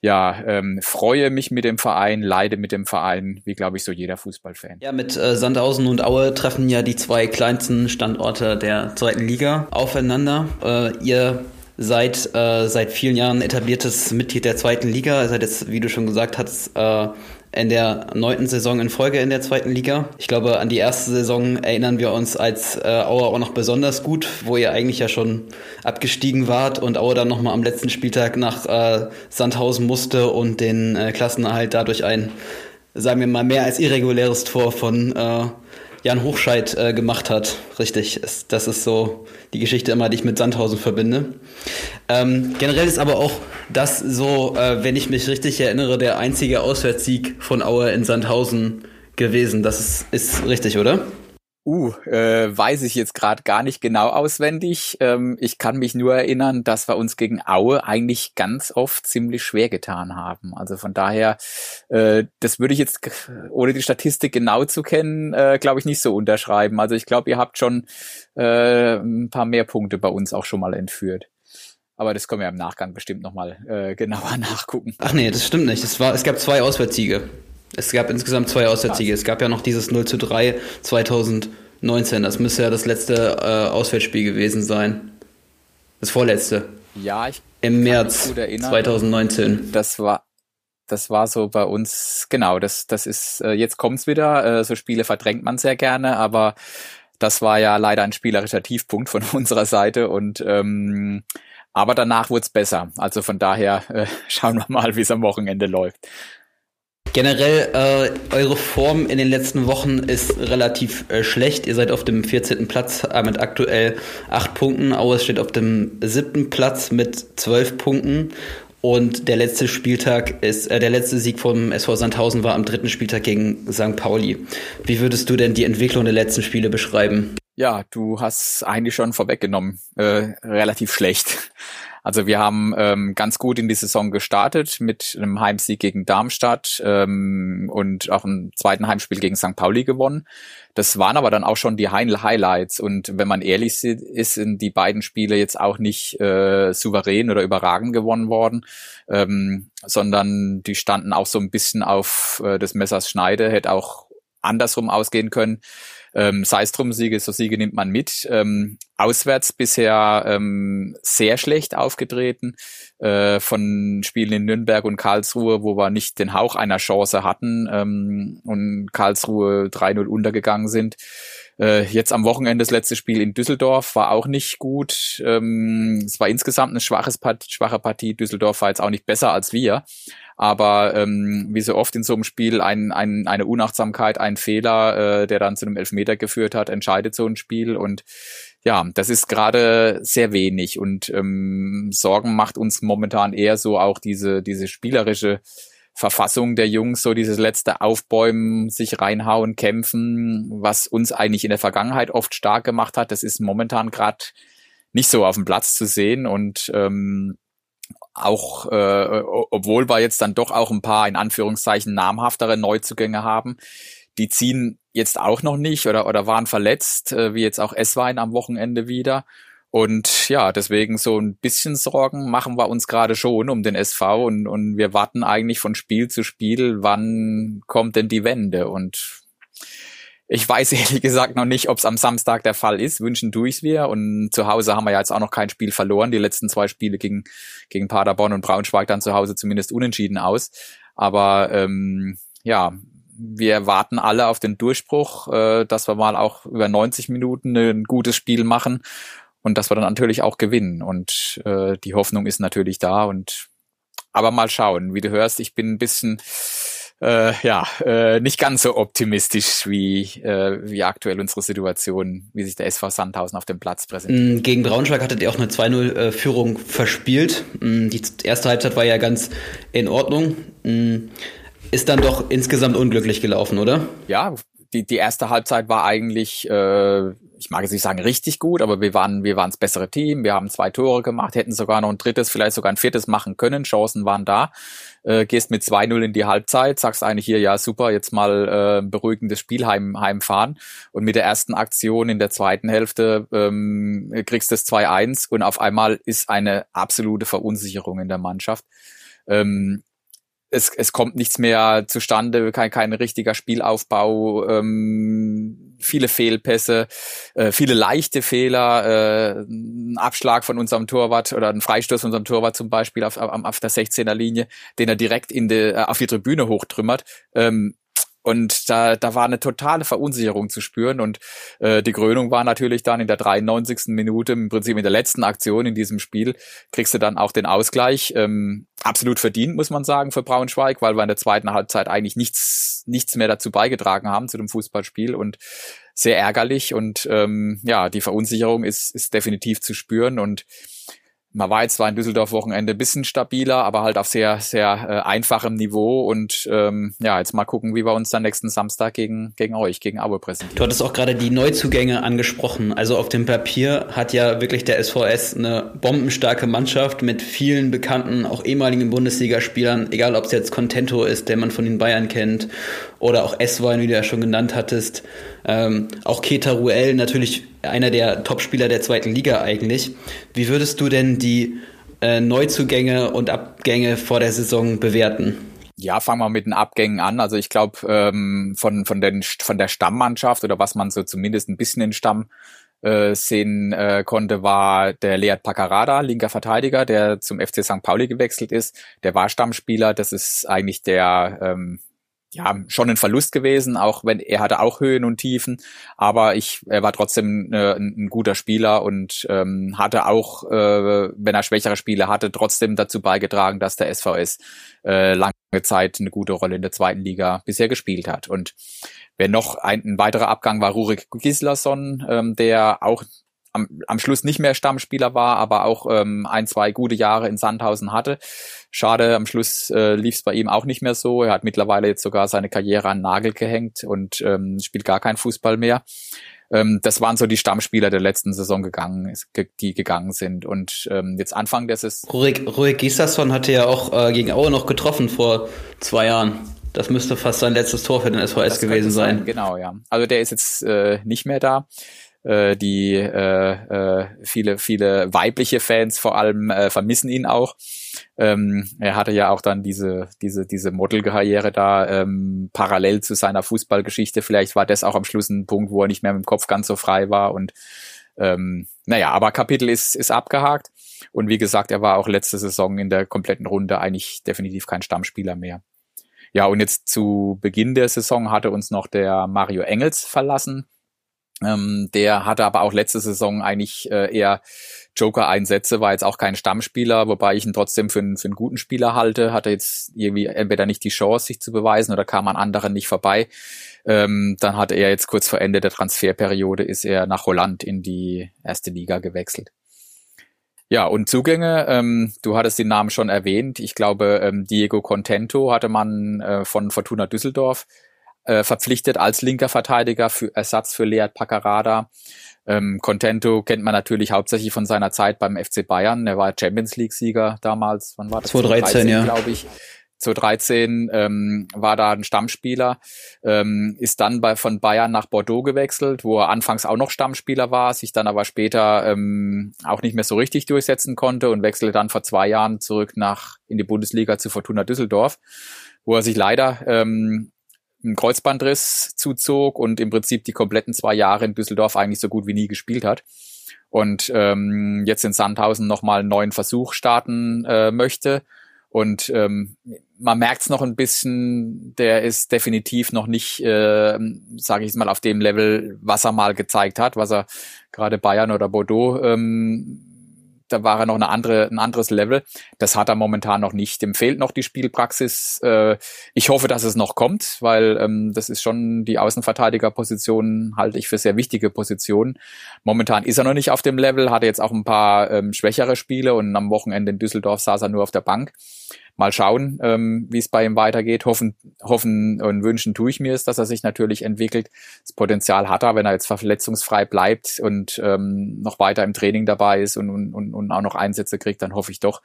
ja, ähm, freue mich mit dem Verein, leide mit dem Verein, wie glaube ich so jeder Fußballfan. Ja, mit äh, Sandhausen und Aue treffen ja die zwei kleinsten Standorte der zweiten Liga aufeinander. Äh, ihr seid äh, seit vielen Jahren etabliertes Mitglied der zweiten Liga. Seid jetzt, wie du schon gesagt hast, äh, in der neunten Saison in Folge in der zweiten Liga. Ich glaube, an die erste Saison erinnern wir uns als äh, Auer auch noch besonders gut, wo ihr eigentlich ja schon abgestiegen wart und Auer dann nochmal am letzten Spieltag nach äh, Sandhausen musste und den äh, Klassenerhalt dadurch ein, sagen wir mal, mehr als irreguläres Tor von äh, Jan Hochscheid äh, gemacht hat. Richtig, das ist so die Geschichte immer, die ich mit Sandhausen verbinde. Ähm, generell ist aber auch das so, äh, wenn ich mich richtig erinnere, der einzige Auswärtssieg von Aue in Sandhausen gewesen. Das ist, ist richtig, oder? Uh, äh, weiß ich jetzt gerade gar nicht genau auswendig. Ähm, ich kann mich nur erinnern, dass wir uns gegen Aue eigentlich ganz oft ziemlich schwer getan haben. Also von daher, äh, das würde ich jetzt, ohne die Statistik genau zu kennen, äh, glaube ich nicht so unterschreiben. Also ich glaube, ihr habt schon äh, ein paar mehr Punkte bei uns auch schon mal entführt. Aber das können wir im Nachgang bestimmt nochmal äh, genauer nachgucken. Ach nee, das stimmt nicht. Es, war, es gab zwei Auswärtssiege. Es gab insgesamt zwei Auswärtssiege. Es gab ja noch dieses 0 zu 3 2019. Das müsste ja das letzte äh, Auswärtsspiel gewesen sein. Das vorletzte. Ja, ich. Im März 2019. Das war, das war so bei uns, genau, das, das ist, äh, jetzt kommt's wieder. Äh, so Spiele verdrängt man sehr gerne, aber das war ja leider ein spielerischer Tiefpunkt von unserer Seite und ähm, aber danach wurde es besser. Also von daher äh, schauen wir mal, wie es am Wochenende läuft. Generell, äh, eure Form in den letzten Wochen ist relativ äh, schlecht. Ihr seid auf dem 14. Platz äh, mit aktuell 8 Punkten. Auers steht auf dem 7. Platz mit 12 Punkten. Und der letzte Spieltag ist, äh, der letzte Sieg vom SV Sandhausen war am dritten Spieltag gegen St. Pauli. Wie würdest du denn die Entwicklung der letzten Spiele beschreiben? Ja, du hast eigentlich schon vorweggenommen. Äh, relativ schlecht. Also wir haben ähm, ganz gut in die Saison gestartet mit einem Heimsieg gegen Darmstadt ähm, und auch ein zweiten Heimspiel gegen St. Pauli gewonnen. Das waren aber dann auch schon die Highlights. Und wenn man ehrlich ist, sind die beiden Spiele jetzt auch nicht äh, souverän oder überragend gewonnen worden, ähm, sondern die standen auch so ein bisschen auf äh, des Messers Schneide, hätte auch andersrum ausgehen können. Ähm, sei es drum, Siege, so Siege nimmt man mit. Ähm, auswärts bisher ähm, sehr schlecht aufgetreten. Äh, von Spielen in Nürnberg und Karlsruhe, wo wir nicht den Hauch einer Chance hatten ähm, und Karlsruhe 3-0 untergegangen sind. Äh, jetzt am Wochenende das letzte Spiel in Düsseldorf war auch nicht gut. Ähm, es war insgesamt eine schwaches Part schwache Partie. Düsseldorf war jetzt auch nicht besser als wir. Aber ähm, wie so oft in so einem Spiel ein, ein, eine Unachtsamkeit, ein Fehler, äh, der dann zu einem Elfmeter geführt hat, entscheidet so ein Spiel. Und ja, das ist gerade sehr wenig. Und ähm, Sorgen macht uns momentan eher so auch diese, diese spielerische Verfassung der Jungs, so dieses letzte Aufbäumen, sich reinhauen, kämpfen, was uns eigentlich in der Vergangenheit oft stark gemacht hat. Das ist momentan gerade nicht so auf dem Platz zu sehen. Und ähm, auch, äh, obwohl wir jetzt dann doch auch ein paar in Anführungszeichen namhaftere Neuzugänge haben, die ziehen jetzt auch noch nicht oder, oder waren verletzt, äh, wie jetzt auch Esswein am Wochenende wieder. Und ja, deswegen so ein bisschen Sorgen machen wir uns gerade schon um den SV und, und wir warten eigentlich von Spiel zu Spiel, wann kommt denn die Wende? Und ich weiß ehrlich gesagt noch nicht, ob es am Samstag der Fall ist. Wünschen tue ich wir. Und zu Hause haben wir ja jetzt auch noch kein Spiel verloren. Die letzten zwei Spiele gegen, gegen Paderborn und Braunschweig dann zu Hause zumindest unentschieden aus. Aber ähm, ja, wir warten alle auf den Durchbruch, äh, dass wir mal auch über 90 Minuten ein gutes Spiel machen und dass wir dann natürlich auch gewinnen. Und äh, die Hoffnung ist natürlich da. Und aber mal schauen, wie du hörst, ich bin ein bisschen äh, ja, äh, nicht ganz so optimistisch wie, äh, wie aktuell unsere Situation, wie sich der SV Sandhausen auf dem Platz präsentiert. Mm, gegen Braunschweig hattet ihr auch eine 2-0-Führung verspielt. Mm, die erste Halbzeit war ja ganz in Ordnung. Mm, ist dann doch insgesamt unglücklich gelaufen, oder? Ja, die, die erste Halbzeit war eigentlich, äh, ich mag jetzt nicht sagen richtig gut, aber wir waren, wir waren das bessere Team. Wir haben zwei Tore gemacht, hätten sogar noch ein drittes, vielleicht sogar ein viertes machen können. Chancen waren da. Äh, gehst mit 2-0 in die Halbzeit, sagst eigentlich hier, ja super, jetzt mal äh, beruhigendes Spiel heim, heimfahren. Und mit der ersten Aktion in der zweiten Hälfte ähm, kriegst du das 2-1 und auf einmal ist eine absolute Verunsicherung in der Mannschaft. Ähm, es, es kommt nichts mehr zustande, kein, kein richtiger Spielaufbau, ähm, viele Fehlpässe, äh, viele leichte Fehler, äh, ein Abschlag von unserem Torwart oder ein Freistoß von unserem Torwart zum Beispiel auf, auf, auf der 16er Linie, den er direkt in die, äh, auf die Tribüne hochtrümmert. Ähm, und da, da war eine totale Verunsicherung zu spüren. Und äh, die Krönung war natürlich dann in der 93. Minute, im Prinzip in der letzten Aktion in diesem Spiel, kriegst du dann auch den Ausgleich. Ähm, absolut verdient, muss man sagen, für Braunschweig, weil wir in der zweiten Halbzeit eigentlich nichts, nichts mehr dazu beigetragen haben zu dem Fußballspiel. Und sehr ärgerlich. Und ähm, ja, die Verunsicherung ist, ist definitiv zu spüren. Und man war jetzt zwar in Düsseldorf Wochenende bisschen stabiler, aber halt auf sehr, sehr äh, einfachem Niveau. Und ähm, ja, jetzt mal gucken, wie wir uns dann nächsten Samstag gegen, gegen euch, gegen Aue präsentieren. Du hattest auch gerade die Neuzugänge angesprochen. Also auf dem Papier hat ja wirklich der SVS eine bombenstarke Mannschaft mit vielen bekannten, auch ehemaligen Bundesligaspielern, egal ob es jetzt Contento ist, der man von den Bayern kennt, oder auch Eswein, wie du ja schon genannt hattest. Ähm, auch Keta Ruel, natürlich einer der Topspieler der zweiten Liga eigentlich. Wie würdest du denn die äh, Neuzugänge und Abgänge vor der Saison bewerten? Ja, fangen wir mit den Abgängen an. Also ich glaube, ähm, von, von, von der Stammmannschaft oder was man so zumindest ein bisschen in Stamm äh, sehen äh, konnte, war der Lead Pacarada, linker Verteidiger, der zum FC St. Pauli gewechselt ist. Der war Stammspieler. Das ist eigentlich der ähm, ja schon ein Verlust gewesen, auch wenn er hatte auch Höhen und Tiefen, aber ich er war trotzdem äh, ein, guter Spieler und ähm, hatte auch, äh, wenn er schwächere Spiele hatte, trotzdem dazu beigetragen, dass der SVS äh, lange Zeit eine gute Rolle in der zweiten Liga bisher gespielt hat. Und wer noch ein, ein weiterer Abgang war Rurik Gislason, ähm, der auch am, am Schluss nicht mehr Stammspieler war, aber auch ähm, ein, zwei gute Jahre in Sandhausen hatte. Schade, am Schluss äh, lief es bei ihm auch nicht mehr so. Er hat mittlerweile jetzt sogar seine Karriere an Nagel gehängt und ähm, spielt gar keinen Fußball mehr. Ähm, das waren so die Stammspieler der letzten Saison gegangen, die gegangen sind. Und ähm, jetzt Anfang des ist. Ruhig Gislason hatte ja auch äh, gegen Aue noch getroffen vor zwei Jahren. Das müsste fast sein letztes Tor für den SVS gewesen sein. sein. Genau, ja. Also der ist jetzt äh, nicht mehr da äh, die äh, äh, viele, viele weibliche Fans vor allem äh, vermissen ihn auch. Ähm, er hatte ja auch dann diese, diese, diese Modelkarriere da ähm, parallel zu seiner Fußballgeschichte. Vielleicht war das auch am Schluss ein Punkt, wo er nicht mehr mit dem Kopf ganz so frei war. Und ähm, naja, aber Kapitel ist, ist abgehakt. Und wie gesagt, er war auch letzte Saison in der kompletten Runde eigentlich definitiv kein Stammspieler mehr. Ja, und jetzt zu Beginn der Saison hatte uns noch der Mario Engels verlassen. Ähm, der hatte aber auch letzte Saison eigentlich äh, eher Joker-Einsätze, war jetzt auch kein Stammspieler, wobei ich ihn trotzdem für, einen, für einen guten Spieler halte. Hatte jetzt irgendwie entweder nicht die Chance, sich zu beweisen oder kam an anderen nicht vorbei. Ähm, dann hat er jetzt kurz vor Ende der Transferperiode ist er nach Holland in die erste Liga gewechselt. Ja, und Zugänge, ähm, du hattest den Namen schon erwähnt. Ich glaube, ähm, Diego Contento hatte man äh, von Fortuna Düsseldorf äh, verpflichtet als linker Verteidiger für Ersatz für Lead Paccarada. Ähm, Contento kennt man natürlich hauptsächlich von seiner Zeit beim FC Bayern. Er war Champions League Sieger damals. Wann war das? 2013, 2013 ja. glaube ich. 2013 ähm, war da ein Stammspieler, ähm, ist dann bei, von Bayern nach Bordeaux gewechselt, wo er anfangs auch noch Stammspieler war, sich dann aber später ähm, auch nicht mehr so richtig durchsetzen konnte und wechselte dann vor zwei Jahren zurück nach in die Bundesliga zu Fortuna Düsseldorf, wo er sich leider ähm, einen Kreuzbandriss zuzog und im Prinzip die kompletten zwei Jahre in Düsseldorf eigentlich so gut wie nie gespielt hat. Und ähm, jetzt in Sandhausen nochmal einen neuen Versuch starten äh, möchte. Und ähm, man merkt es noch ein bisschen, der ist definitiv noch nicht, äh, sage ich mal, auf dem Level, was er mal gezeigt hat, was er gerade Bayern oder Bordeaux ähm, da war er noch eine andere, ein anderes Level. Das hat er momentan noch nicht. Dem fehlt noch die Spielpraxis. Äh, ich hoffe, dass es noch kommt, weil ähm, das ist schon die Außenverteidigerposition halte ich für sehr wichtige Position. Momentan ist er noch nicht auf dem Level, hatte jetzt auch ein paar ähm, schwächere Spiele und am Wochenende in Düsseldorf saß er nur auf der Bank mal schauen, ähm, wie es bei ihm weitergeht. Hoffen, hoffen und wünschen tue ich mir es, dass er sich natürlich entwickelt. Das Potenzial hat er, wenn er jetzt verletzungsfrei bleibt und ähm, noch weiter im Training dabei ist und, und, und auch noch Einsätze kriegt, dann hoffe ich doch,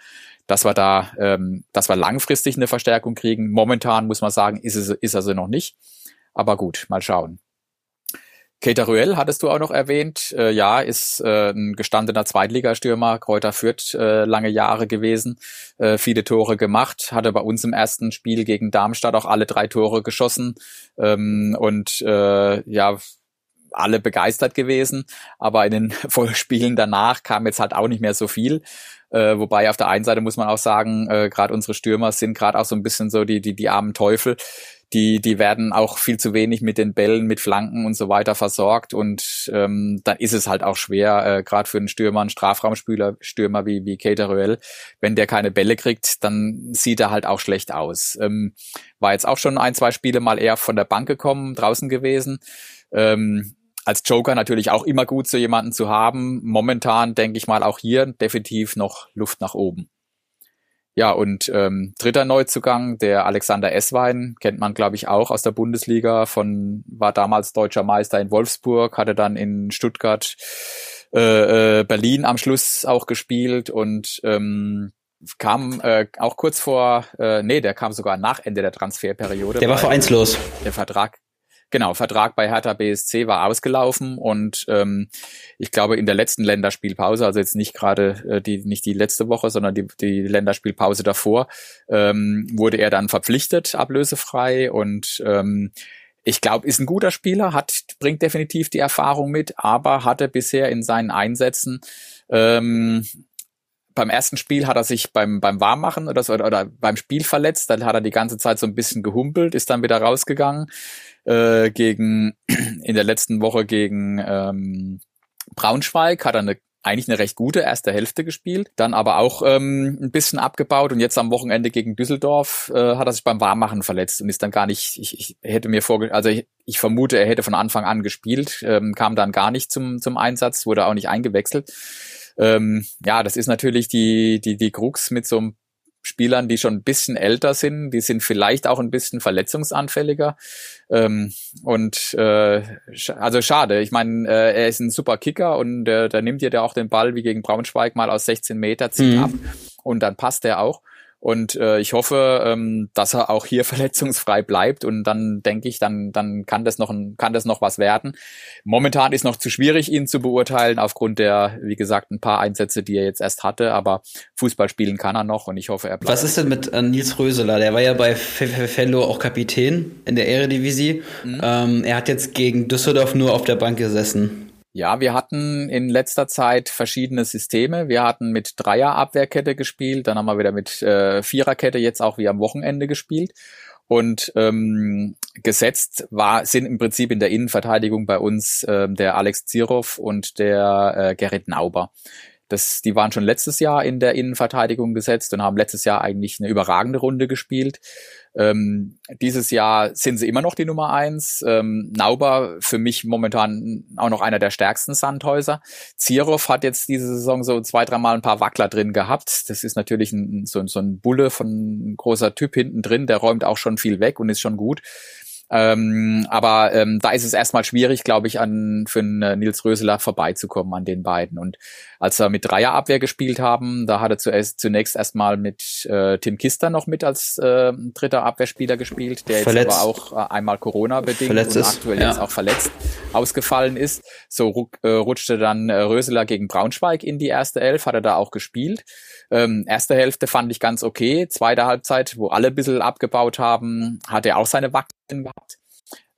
dass wir da, ähm, dass wir langfristig eine Verstärkung kriegen. Momentan muss man sagen, ist es, ist er sie noch nicht. Aber gut, mal schauen. Keita Ruel hattest du auch noch erwähnt. Äh, ja, ist äh, ein gestandener Zweitligastürmer, Kräuter Fürth äh, lange Jahre gewesen, äh, viele Tore gemacht, hatte bei uns im ersten Spiel gegen Darmstadt auch alle drei Tore geschossen. Ähm, und äh, ja, alle begeistert gewesen, aber in den Spielen danach kam jetzt halt auch nicht mehr so viel. Äh, wobei auf der einen Seite muss man auch sagen, äh, gerade unsere Stürmer sind gerade auch so ein bisschen so die, die, die armen Teufel die, die werden auch viel zu wenig mit den Bällen, mit Flanken und so weiter versorgt und ähm, dann ist es halt auch schwer, äh, gerade für einen Stürmer, einen Strafraumspieler, Stürmer wie, wie Keita Ruel, wenn der keine Bälle kriegt, dann sieht er halt auch schlecht aus. Ähm, war jetzt auch schon ein, zwei Spiele mal eher von der Bank gekommen, draußen gewesen. Ähm, als Joker natürlich auch immer gut, so jemanden zu haben. Momentan denke ich mal auch hier definitiv noch Luft nach oben. Ja, und ähm, dritter Neuzugang, der Alexander Esswein, kennt man, glaube ich, auch aus der Bundesliga, von war damals deutscher Meister in Wolfsburg, hatte dann in Stuttgart, äh, äh, Berlin am Schluss auch gespielt und ähm, kam äh, auch kurz vor, äh, nee, der kam sogar nach Ende der Transferperiode. Der war vereinslos. Der Vertrag, Genau, Vertrag bei Hertha BSC war ausgelaufen und ähm, ich glaube in der letzten Länderspielpause, also jetzt nicht gerade äh, die nicht die letzte Woche, sondern die, die Länderspielpause davor, ähm, wurde er dann verpflichtet, ablösefrei und ähm, ich glaube, ist ein guter Spieler, hat bringt definitiv die Erfahrung mit, aber hatte bisher in seinen Einsätzen ähm, beim ersten Spiel hat er sich beim, beim Warmmachen oder, so, oder, oder beim Spiel verletzt, dann hat er die ganze Zeit so ein bisschen gehumpelt, ist dann wieder rausgegangen äh, gegen in der letzten Woche gegen ähm, Braunschweig hat er eine eigentlich eine recht gute erste Hälfte gespielt, dann aber auch ähm, ein bisschen abgebaut und jetzt am Wochenende gegen Düsseldorf äh, hat er sich beim Warmmachen verletzt und ist dann gar nicht, ich, ich hätte mir vorgestellt, also ich, ich vermute, er hätte von Anfang an gespielt, ähm, kam dann gar nicht zum, zum Einsatz, wurde auch nicht eingewechselt. Ähm, ja, das ist natürlich die, die, die Krux mit so einem Spielern, die schon ein bisschen älter sind, die sind vielleicht auch ein bisschen verletzungsanfälliger. Ähm, und äh, also schade. Ich meine, äh, er ist ein super Kicker und äh, da nimmt ihr der auch den Ball wie gegen Braunschweig mal aus 16 Meter, zieht mhm. ab und dann passt er auch. Und äh, ich hoffe, ähm, dass er auch hier verletzungsfrei bleibt und dann denke ich, dann, dann kann das noch ein, kann das noch was werden. Momentan ist noch zu schwierig, ihn zu beurteilen, aufgrund der, wie gesagt, ein paar Einsätze, die er jetzt erst hatte, aber Fußball spielen kann er noch und ich hoffe, er bleibt. Was ist denn mit äh, Nils Röseler? Der war ja bei Fellow auch Kapitän in der Eredivisie. Mhm. Ähm, er hat jetzt gegen Düsseldorf nur auf der Bank gesessen. Ja, wir hatten in letzter Zeit verschiedene Systeme. Wir hatten mit Dreier-Abwehrkette gespielt, dann haben wir wieder mit äh, Viererkette jetzt auch wie am Wochenende gespielt. Und ähm, gesetzt war, sind im Prinzip in der Innenverteidigung bei uns ähm, der Alex Zirov und der äh, Gerrit Nauber. Das, die waren schon letztes Jahr in der Innenverteidigung gesetzt und haben letztes Jahr eigentlich eine überragende Runde gespielt. Ähm, dieses Jahr sind sie immer noch die Nummer eins. Ähm, Nauber für mich momentan auch noch einer der stärksten Sandhäuser. Zirov hat jetzt diese Saison so zwei, dreimal ein paar Wackler drin gehabt. Das ist natürlich ein, so, so ein Bulle von großer Typ hinten drin. Der räumt auch schon viel weg und ist schon gut. Ähm, aber ähm, da ist es erstmal schwierig, glaube ich, an für einen äh, Nils Röseler vorbeizukommen an den beiden. Und als wir mit Dreierabwehr gespielt haben, da hat er zuerst, zunächst erstmal mit äh, Tim Kister noch mit als äh, dritter Abwehrspieler gespielt, der verletzt. jetzt aber auch äh, einmal Corona-bedingt und aktuell ja. jetzt auch verletzt ausgefallen ist. So äh, rutschte dann äh, Röseler gegen Braunschweig in die erste Elf, hat er da auch gespielt. Ähm, erste Hälfte fand ich ganz okay. Zweite Halbzeit, wo alle ein bisschen abgebaut haben, hat er auch seine Wacken gehabt.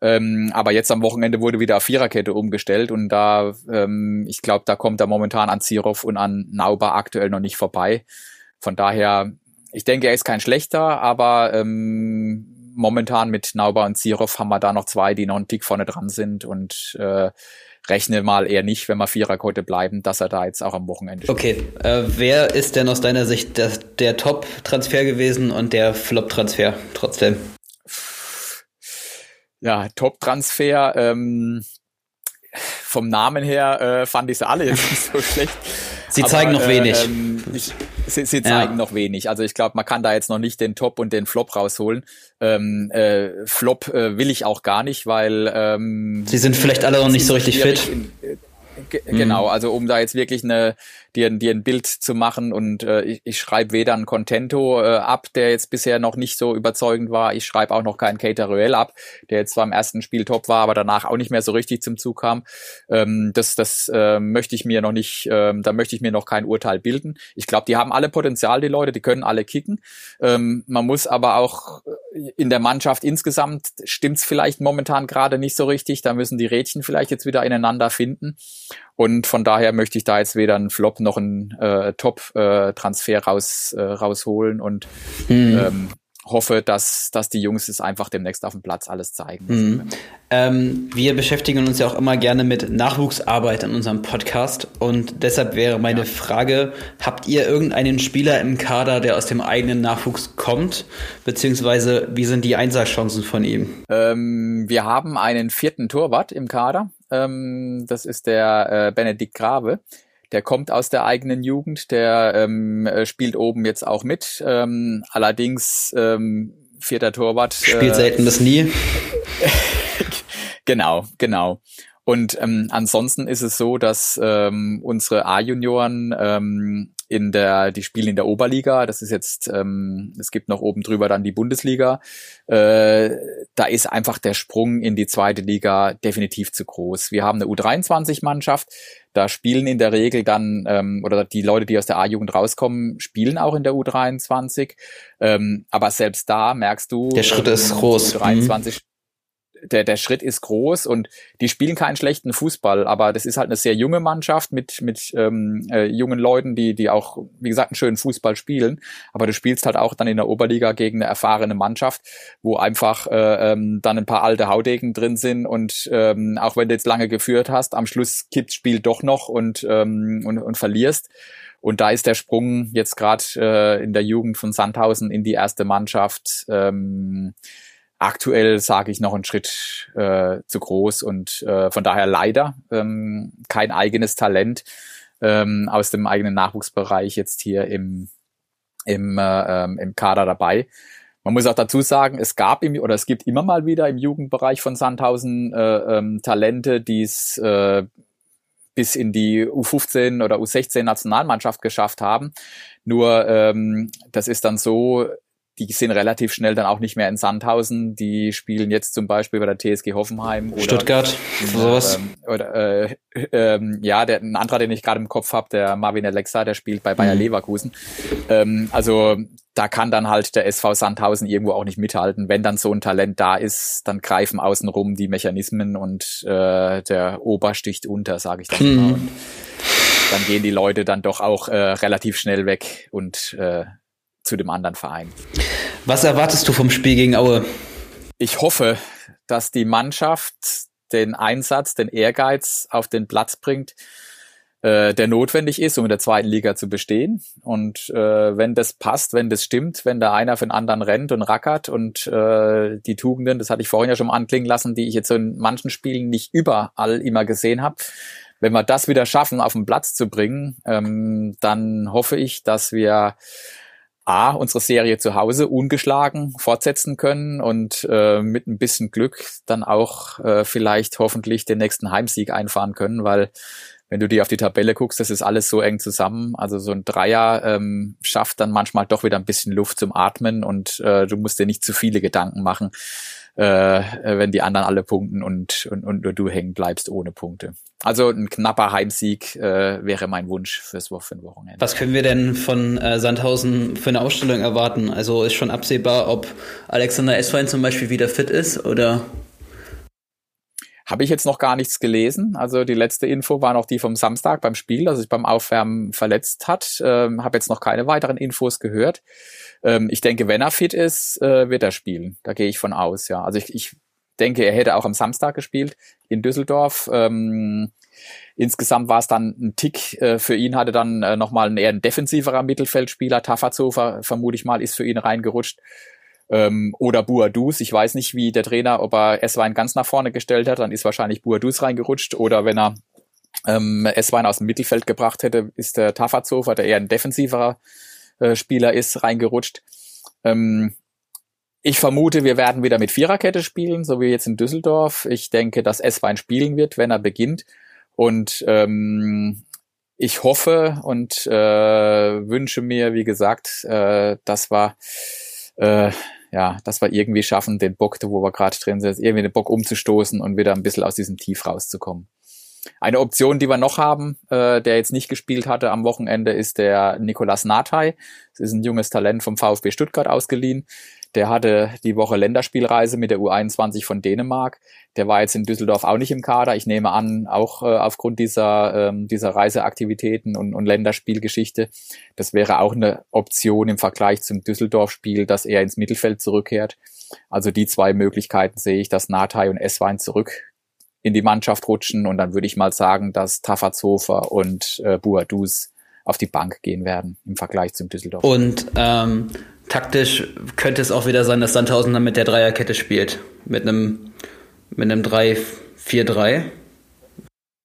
Ähm, aber jetzt am Wochenende wurde wieder Viererkette umgestellt und da, ähm, ich glaube, da kommt er momentan an Zirov und an Nauber aktuell noch nicht vorbei. Von daher, ich denke, er ist kein schlechter, aber ähm, momentan mit Nauber und Zirov haben wir da noch zwei, die noch einen Tick vorne dran sind und äh, rechne mal eher nicht, wenn wir Viererquote bleiben, dass er da jetzt auch am Wochenende spielt. Okay, äh, wer ist denn aus deiner Sicht der, der Top-Transfer gewesen und der Flop-Transfer trotzdem? Ja, Top-Transfer, ähm, vom Namen her äh, fand ich sie alle jetzt nicht so schlecht. Sie Aber, zeigen noch wenig. Ähm, ich, sie, sie zeigen ja. noch wenig. Also ich glaube, man kann da jetzt noch nicht den Top und den Flop rausholen. Ähm, äh, Flop äh, will ich auch gar nicht, weil ähm, sie sind vielleicht alle noch nicht so richtig fit. In, äh, genau, also um da jetzt wirklich eine dir, dir ein Bild zu machen und äh, ich, ich schreibe weder einen Contento äh, ab, der jetzt bisher noch nicht so überzeugend war. Ich schreibe auch noch keinen Cateruel ab, der jetzt zwar im ersten Spiel top war, aber danach auch nicht mehr so richtig zum Zug kam. Ähm, das das äh, möchte ich mir noch nicht, äh, da möchte ich mir noch kein Urteil bilden. Ich glaube, die haben alle Potenzial, die Leute, die können alle kicken. Ähm, man muss aber auch in der Mannschaft insgesamt stimmt's vielleicht momentan gerade nicht so richtig. Da müssen die Rädchen vielleicht jetzt wieder ineinander finden. Und von daher möchte ich da jetzt weder einen Flop noch einen äh, Top-Transfer äh, raus, äh, rausholen und hm. ähm, hoffe, dass, dass die Jungs es einfach demnächst auf dem Platz alles zeigen. Mhm. Ähm, wir beschäftigen uns ja auch immer gerne mit Nachwuchsarbeit in unserem Podcast und deshalb wäre meine ja. Frage, habt ihr irgendeinen Spieler im Kader, der aus dem eigenen Nachwuchs kommt, beziehungsweise wie sind die Einsatzchancen von ihm? Ähm, wir haben einen vierten Torwart im Kader, Ähm, das ist der äh, Benedikt Grave. Der kommt aus der eigenen Jugend, der ähm, äh, spielt oben jetzt auch mit. Ähm, allerdings ähm, vierter Torwart. Spielt äh, selten bis nie. genau, genau. Und ähm, ansonsten ist es so, dass ähm, unsere A-Junioren ähm, in der, die spielen in der Oberliga. Das ist jetzt, ähm, es gibt noch oben drüber dann die Bundesliga. Äh, da ist einfach der Sprung in die zweite Liga definitiv zu groß. Wir haben eine U23-Mannschaft. Da spielen in der Regel dann, ähm, oder die Leute, die aus der A-Jugend rauskommen, spielen auch in der U23. Ähm, aber selbst da merkst du, der Schritt ähm, ist groß. U23 der, der Schritt ist groß und die spielen keinen schlechten Fußball, aber das ist halt eine sehr junge Mannschaft mit, mit ähm, äh, jungen Leuten, die, die auch, wie gesagt, einen schönen Fußball spielen. Aber du spielst halt auch dann in der Oberliga gegen eine erfahrene Mannschaft, wo einfach äh, ähm, dann ein paar alte Haudegen drin sind und ähm, auch wenn du jetzt lange geführt hast, am Schluss kippt Spiel doch noch und, ähm, und, und verlierst. Und da ist der Sprung jetzt gerade äh, in der Jugend von Sandhausen in die erste Mannschaft ähm, aktuell sage ich noch einen Schritt äh, zu groß und äh, von daher leider ähm, kein eigenes Talent ähm, aus dem eigenen Nachwuchsbereich jetzt hier im, im, äh, ähm, im Kader dabei. Man muss auch dazu sagen, es gab im, oder es gibt immer mal wieder im Jugendbereich von Sandhausen äh, ähm, Talente, die es äh, bis in die U15 oder U16 Nationalmannschaft geschafft haben. Nur ähm, das ist dann so, die sind relativ schnell dann auch nicht mehr in Sandhausen. Die spielen jetzt zum Beispiel bei der TSG Hoffenheim oder Stuttgart, sowas. Ähm, oder äh, ähm, ja, der ein anderer, den ich gerade im Kopf habe, der Marvin Alexa, der spielt bei Bayer mhm. Leverkusen. Ähm, also da kann dann halt der SV Sandhausen irgendwo auch nicht mithalten. Wenn dann so ein Talent da ist, dann greifen außenrum die Mechanismen und äh, der Ober sticht unter, sage ich dann mhm. Und dann gehen die Leute dann doch auch äh, relativ schnell weg und äh, zu dem anderen Verein. Was erwartest du vom Spiel gegen Aue? Ich hoffe, dass die Mannschaft den Einsatz, den Ehrgeiz auf den Platz bringt, äh, der notwendig ist, um in der zweiten Liga zu bestehen. Und äh, wenn das passt, wenn das stimmt, wenn da einer für den anderen rennt und rackert und äh, die Tugenden, das hatte ich vorhin ja schon mal anklingen lassen, die ich jetzt in manchen Spielen nicht überall immer gesehen habe, wenn wir das wieder schaffen, auf den Platz zu bringen, ähm, dann hoffe ich, dass wir A, unsere Serie zu Hause ungeschlagen fortsetzen können und äh, mit ein bisschen Glück dann auch äh, vielleicht hoffentlich den nächsten Heimsieg einfahren können, weil wenn du dir auf die Tabelle guckst, das ist alles so eng zusammen. Also so ein Dreier ähm, schafft dann manchmal doch wieder ein bisschen Luft zum Atmen und äh, du musst dir nicht zu viele Gedanken machen, äh, wenn die anderen alle punkten und, und, und du hängen bleibst ohne Punkte. Also ein knapper Heimsieg äh, wäre mein Wunsch fürs Wochenende. Was können wir denn von äh, Sandhausen für eine Ausstellung erwarten? Also ist schon absehbar, ob Alexander Eswein zum Beispiel wieder fit ist oder? Habe ich jetzt noch gar nichts gelesen. Also die letzte Info war noch die vom Samstag beim Spiel, also sich beim Aufwärmen verletzt hat. Ähm, Habe jetzt noch keine weiteren Infos gehört. Ähm, ich denke, wenn er fit ist, äh, wird er spielen. Da gehe ich von aus, ja. Also ich, ich denke, er hätte auch am Samstag gespielt in Düsseldorf. Ähm, insgesamt war es dann ein Tick. Äh, für ihn hatte dann äh, nochmal ein eher ein defensiverer Mittelfeldspieler. Tafazofer, vermute ich mal, ist für ihn reingerutscht. Ähm, oder Buadus. Ich weiß nicht, wie der Trainer, ob er Esswein ganz nach vorne gestellt hat, dann ist wahrscheinlich Buadus reingerutscht. Oder wenn er ähm, Esswein aus dem Mittelfeld gebracht hätte, ist der Tafazofer, der eher ein defensiverer äh, Spieler ist, reingerutscht. Ähm, ich vermute, wir werden wieder mit Viererkette spielen, so wie jetzt in Düsseldorf. Ich denke, dass Esswein spielen wird, wenn er beginnt. Und ähm, ich hoffe und äh, wünsche mir, wie gesagt, äh, dass wir äh, ja, dass wir irgendwie schaffen, den Bock, wo wir gerade drin sind, irgendwie den Bock umzustoßen und wieder ein bisschen aus diesem Tief rauszukommen. Eine Option, die wir noch haben, äh, der jetzt nicht gespielt hatte am Wochenende, ist der Nicolas Nathai. Das ist ein junges Talent vom VfB Stuttgart ausgeliehen. Der hatte die Woche Länderspielreise mit der U21 von Dänemark. Der war jetzt in Düsseldorf auch nicht im Kader. Ich nehme an, auch äh, aufgrund dieser, ähm, dieser Reiseaktivitäten und, und Länderspielgeschichte. Das wäre auch eine Option im Vergleich zum Düsseldorf-Spiel, dass er ins Mittelfeld zurückkehrt. Also die zwei Möglichkeiten sehe ich, dass Nathai und Esswein zurück in die Mannschaft rutschen und dann würde ich mal sagen, dass Tafazofer und äh, Buadus auf die Bank gehen werden im Vergleich zum Düsseldorf. Und ähm, taktisch könnte es auch wieder sein, dass Sandhausen dann mit der Dreierkette spielt. Mit einem, mit einem 3-4-3.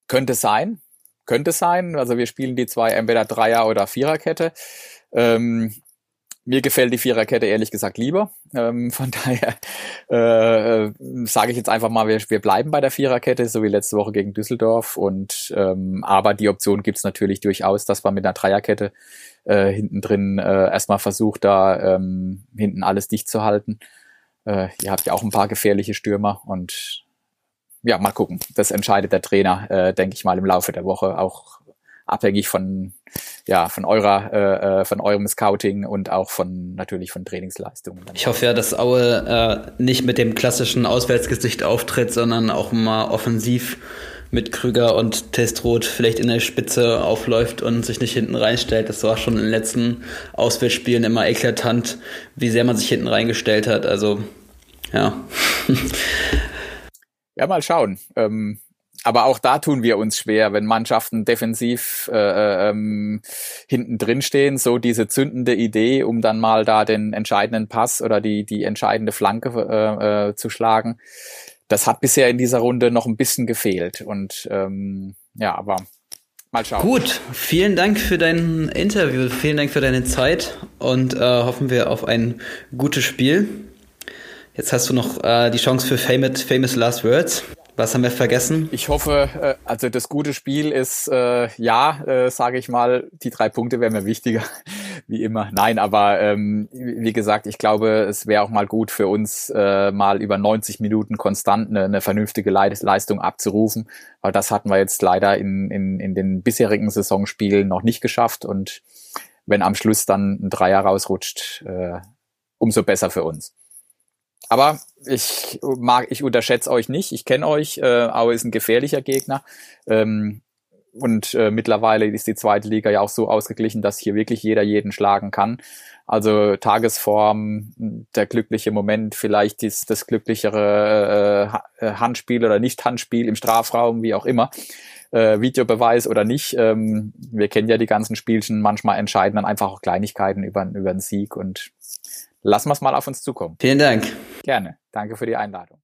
könnte sein, könnte sein. Also wir spielen die zwei entweder Dreier- oder Viererkette. Ähm, mir gefällt die Viererkette ehrlich gesagt lieber. Ähm, von daher äh, äh, sage ich jetzt einfach mal, wir, wir bleiben bei der Viererkette, so wie letzte Woche gegen Düsseldorf. Und ähm, aber die Option gibt's natürlich durchaus, dass man mit einer Dreierkette äh, hinten drin äh, erstmal versucht, da ähm, hinten alles dicht zu halten. Äh, ihr habt ja auch ein paar gefährliche Stürmer und ja, mal gucken. Das entscheidet der Trainer, äh, denke ich mal, im Laufe der Woche, auch abhängig von ja von eurer äh, äh, von eurem Scouting und auch von natürlich von Trainingsleistungen. Ich hoffe ja, dass Aue äh, nicht mit dem klassischen Auswärtsgesicht auftritt, sondern auch mal offensiv mit Krüger und Testroth vielleicht in der Spitze aufläuft und sich nicht hinten reinstellt. Das war schon in den letzten Auswärtsspielen immer eklatant, wie sehr man sich hinten reingestellt hat. Also ja. ja, mal schauen. Ähm, aber auch da tun wir uns schwer, wenn Mannschaften defensiv äh, äh, ähm, hinten drin stehen, so diese zündende Idee, um dann mal da den entscheidenden Pass oder die, die entscheidende Flanke äh, äh, zu schlagen. Das hat bisher in dieser Runde noch ein bisschen gefehlt. Und ähm, ja, aber mal schauen. Gut, vielen Dank für dein Interview, vielen Dank für deine Zeit und äh, hoffen wir auf ein gutes Spiel. Jetzt hast du noch äh, die Chance für famous, famous Last Words. Was haben wir vergessen? Ich hoffe, äh, also das gute Spiel ist, äh, ja, äh, sage ich mal, die drei Punkte wären mir wichtiger, wie immer. Nein, aber ähm, wie gesagt, ich glaube, es wäre auch mal gut für uns, äh, mal über 90 Minuten konstant eine, eine vernünftige Leistung abzurufen, weil das hatten wir jetzt leider in, in, in den bisherigen Saisonspielen noch nicht geschafft und wenn am Schluss dann ein Dreier rausrutscht, äh, umso besser für uns. Aber ich mag, ich unterschätze euch nicht. Ich kenne euch. Äh, Aue ist ein gefährlicher Gegner. Ähm, und äh, mittlerweile ist die zweite Liga ja auch so ausgeglichen, dass hier wirklich jeder jeden schlagen kann. Also Tagesform, der glückliche Moment, vielleicht ist das glücklichere äh, äh, Handspiel oder Nicht-Handspiel im Strafraum, wie auch immer. Äh, Videobeweis oder nicht. Ähm, wir kennen ja die ganzen Spielchen. Manchmal entscheiden dann einfach auch Kleinigkeiten über, über den Sieg und lassen wir es mal auf uns zukommen. Vielen Dank. Gerne. Danke für die Einladung.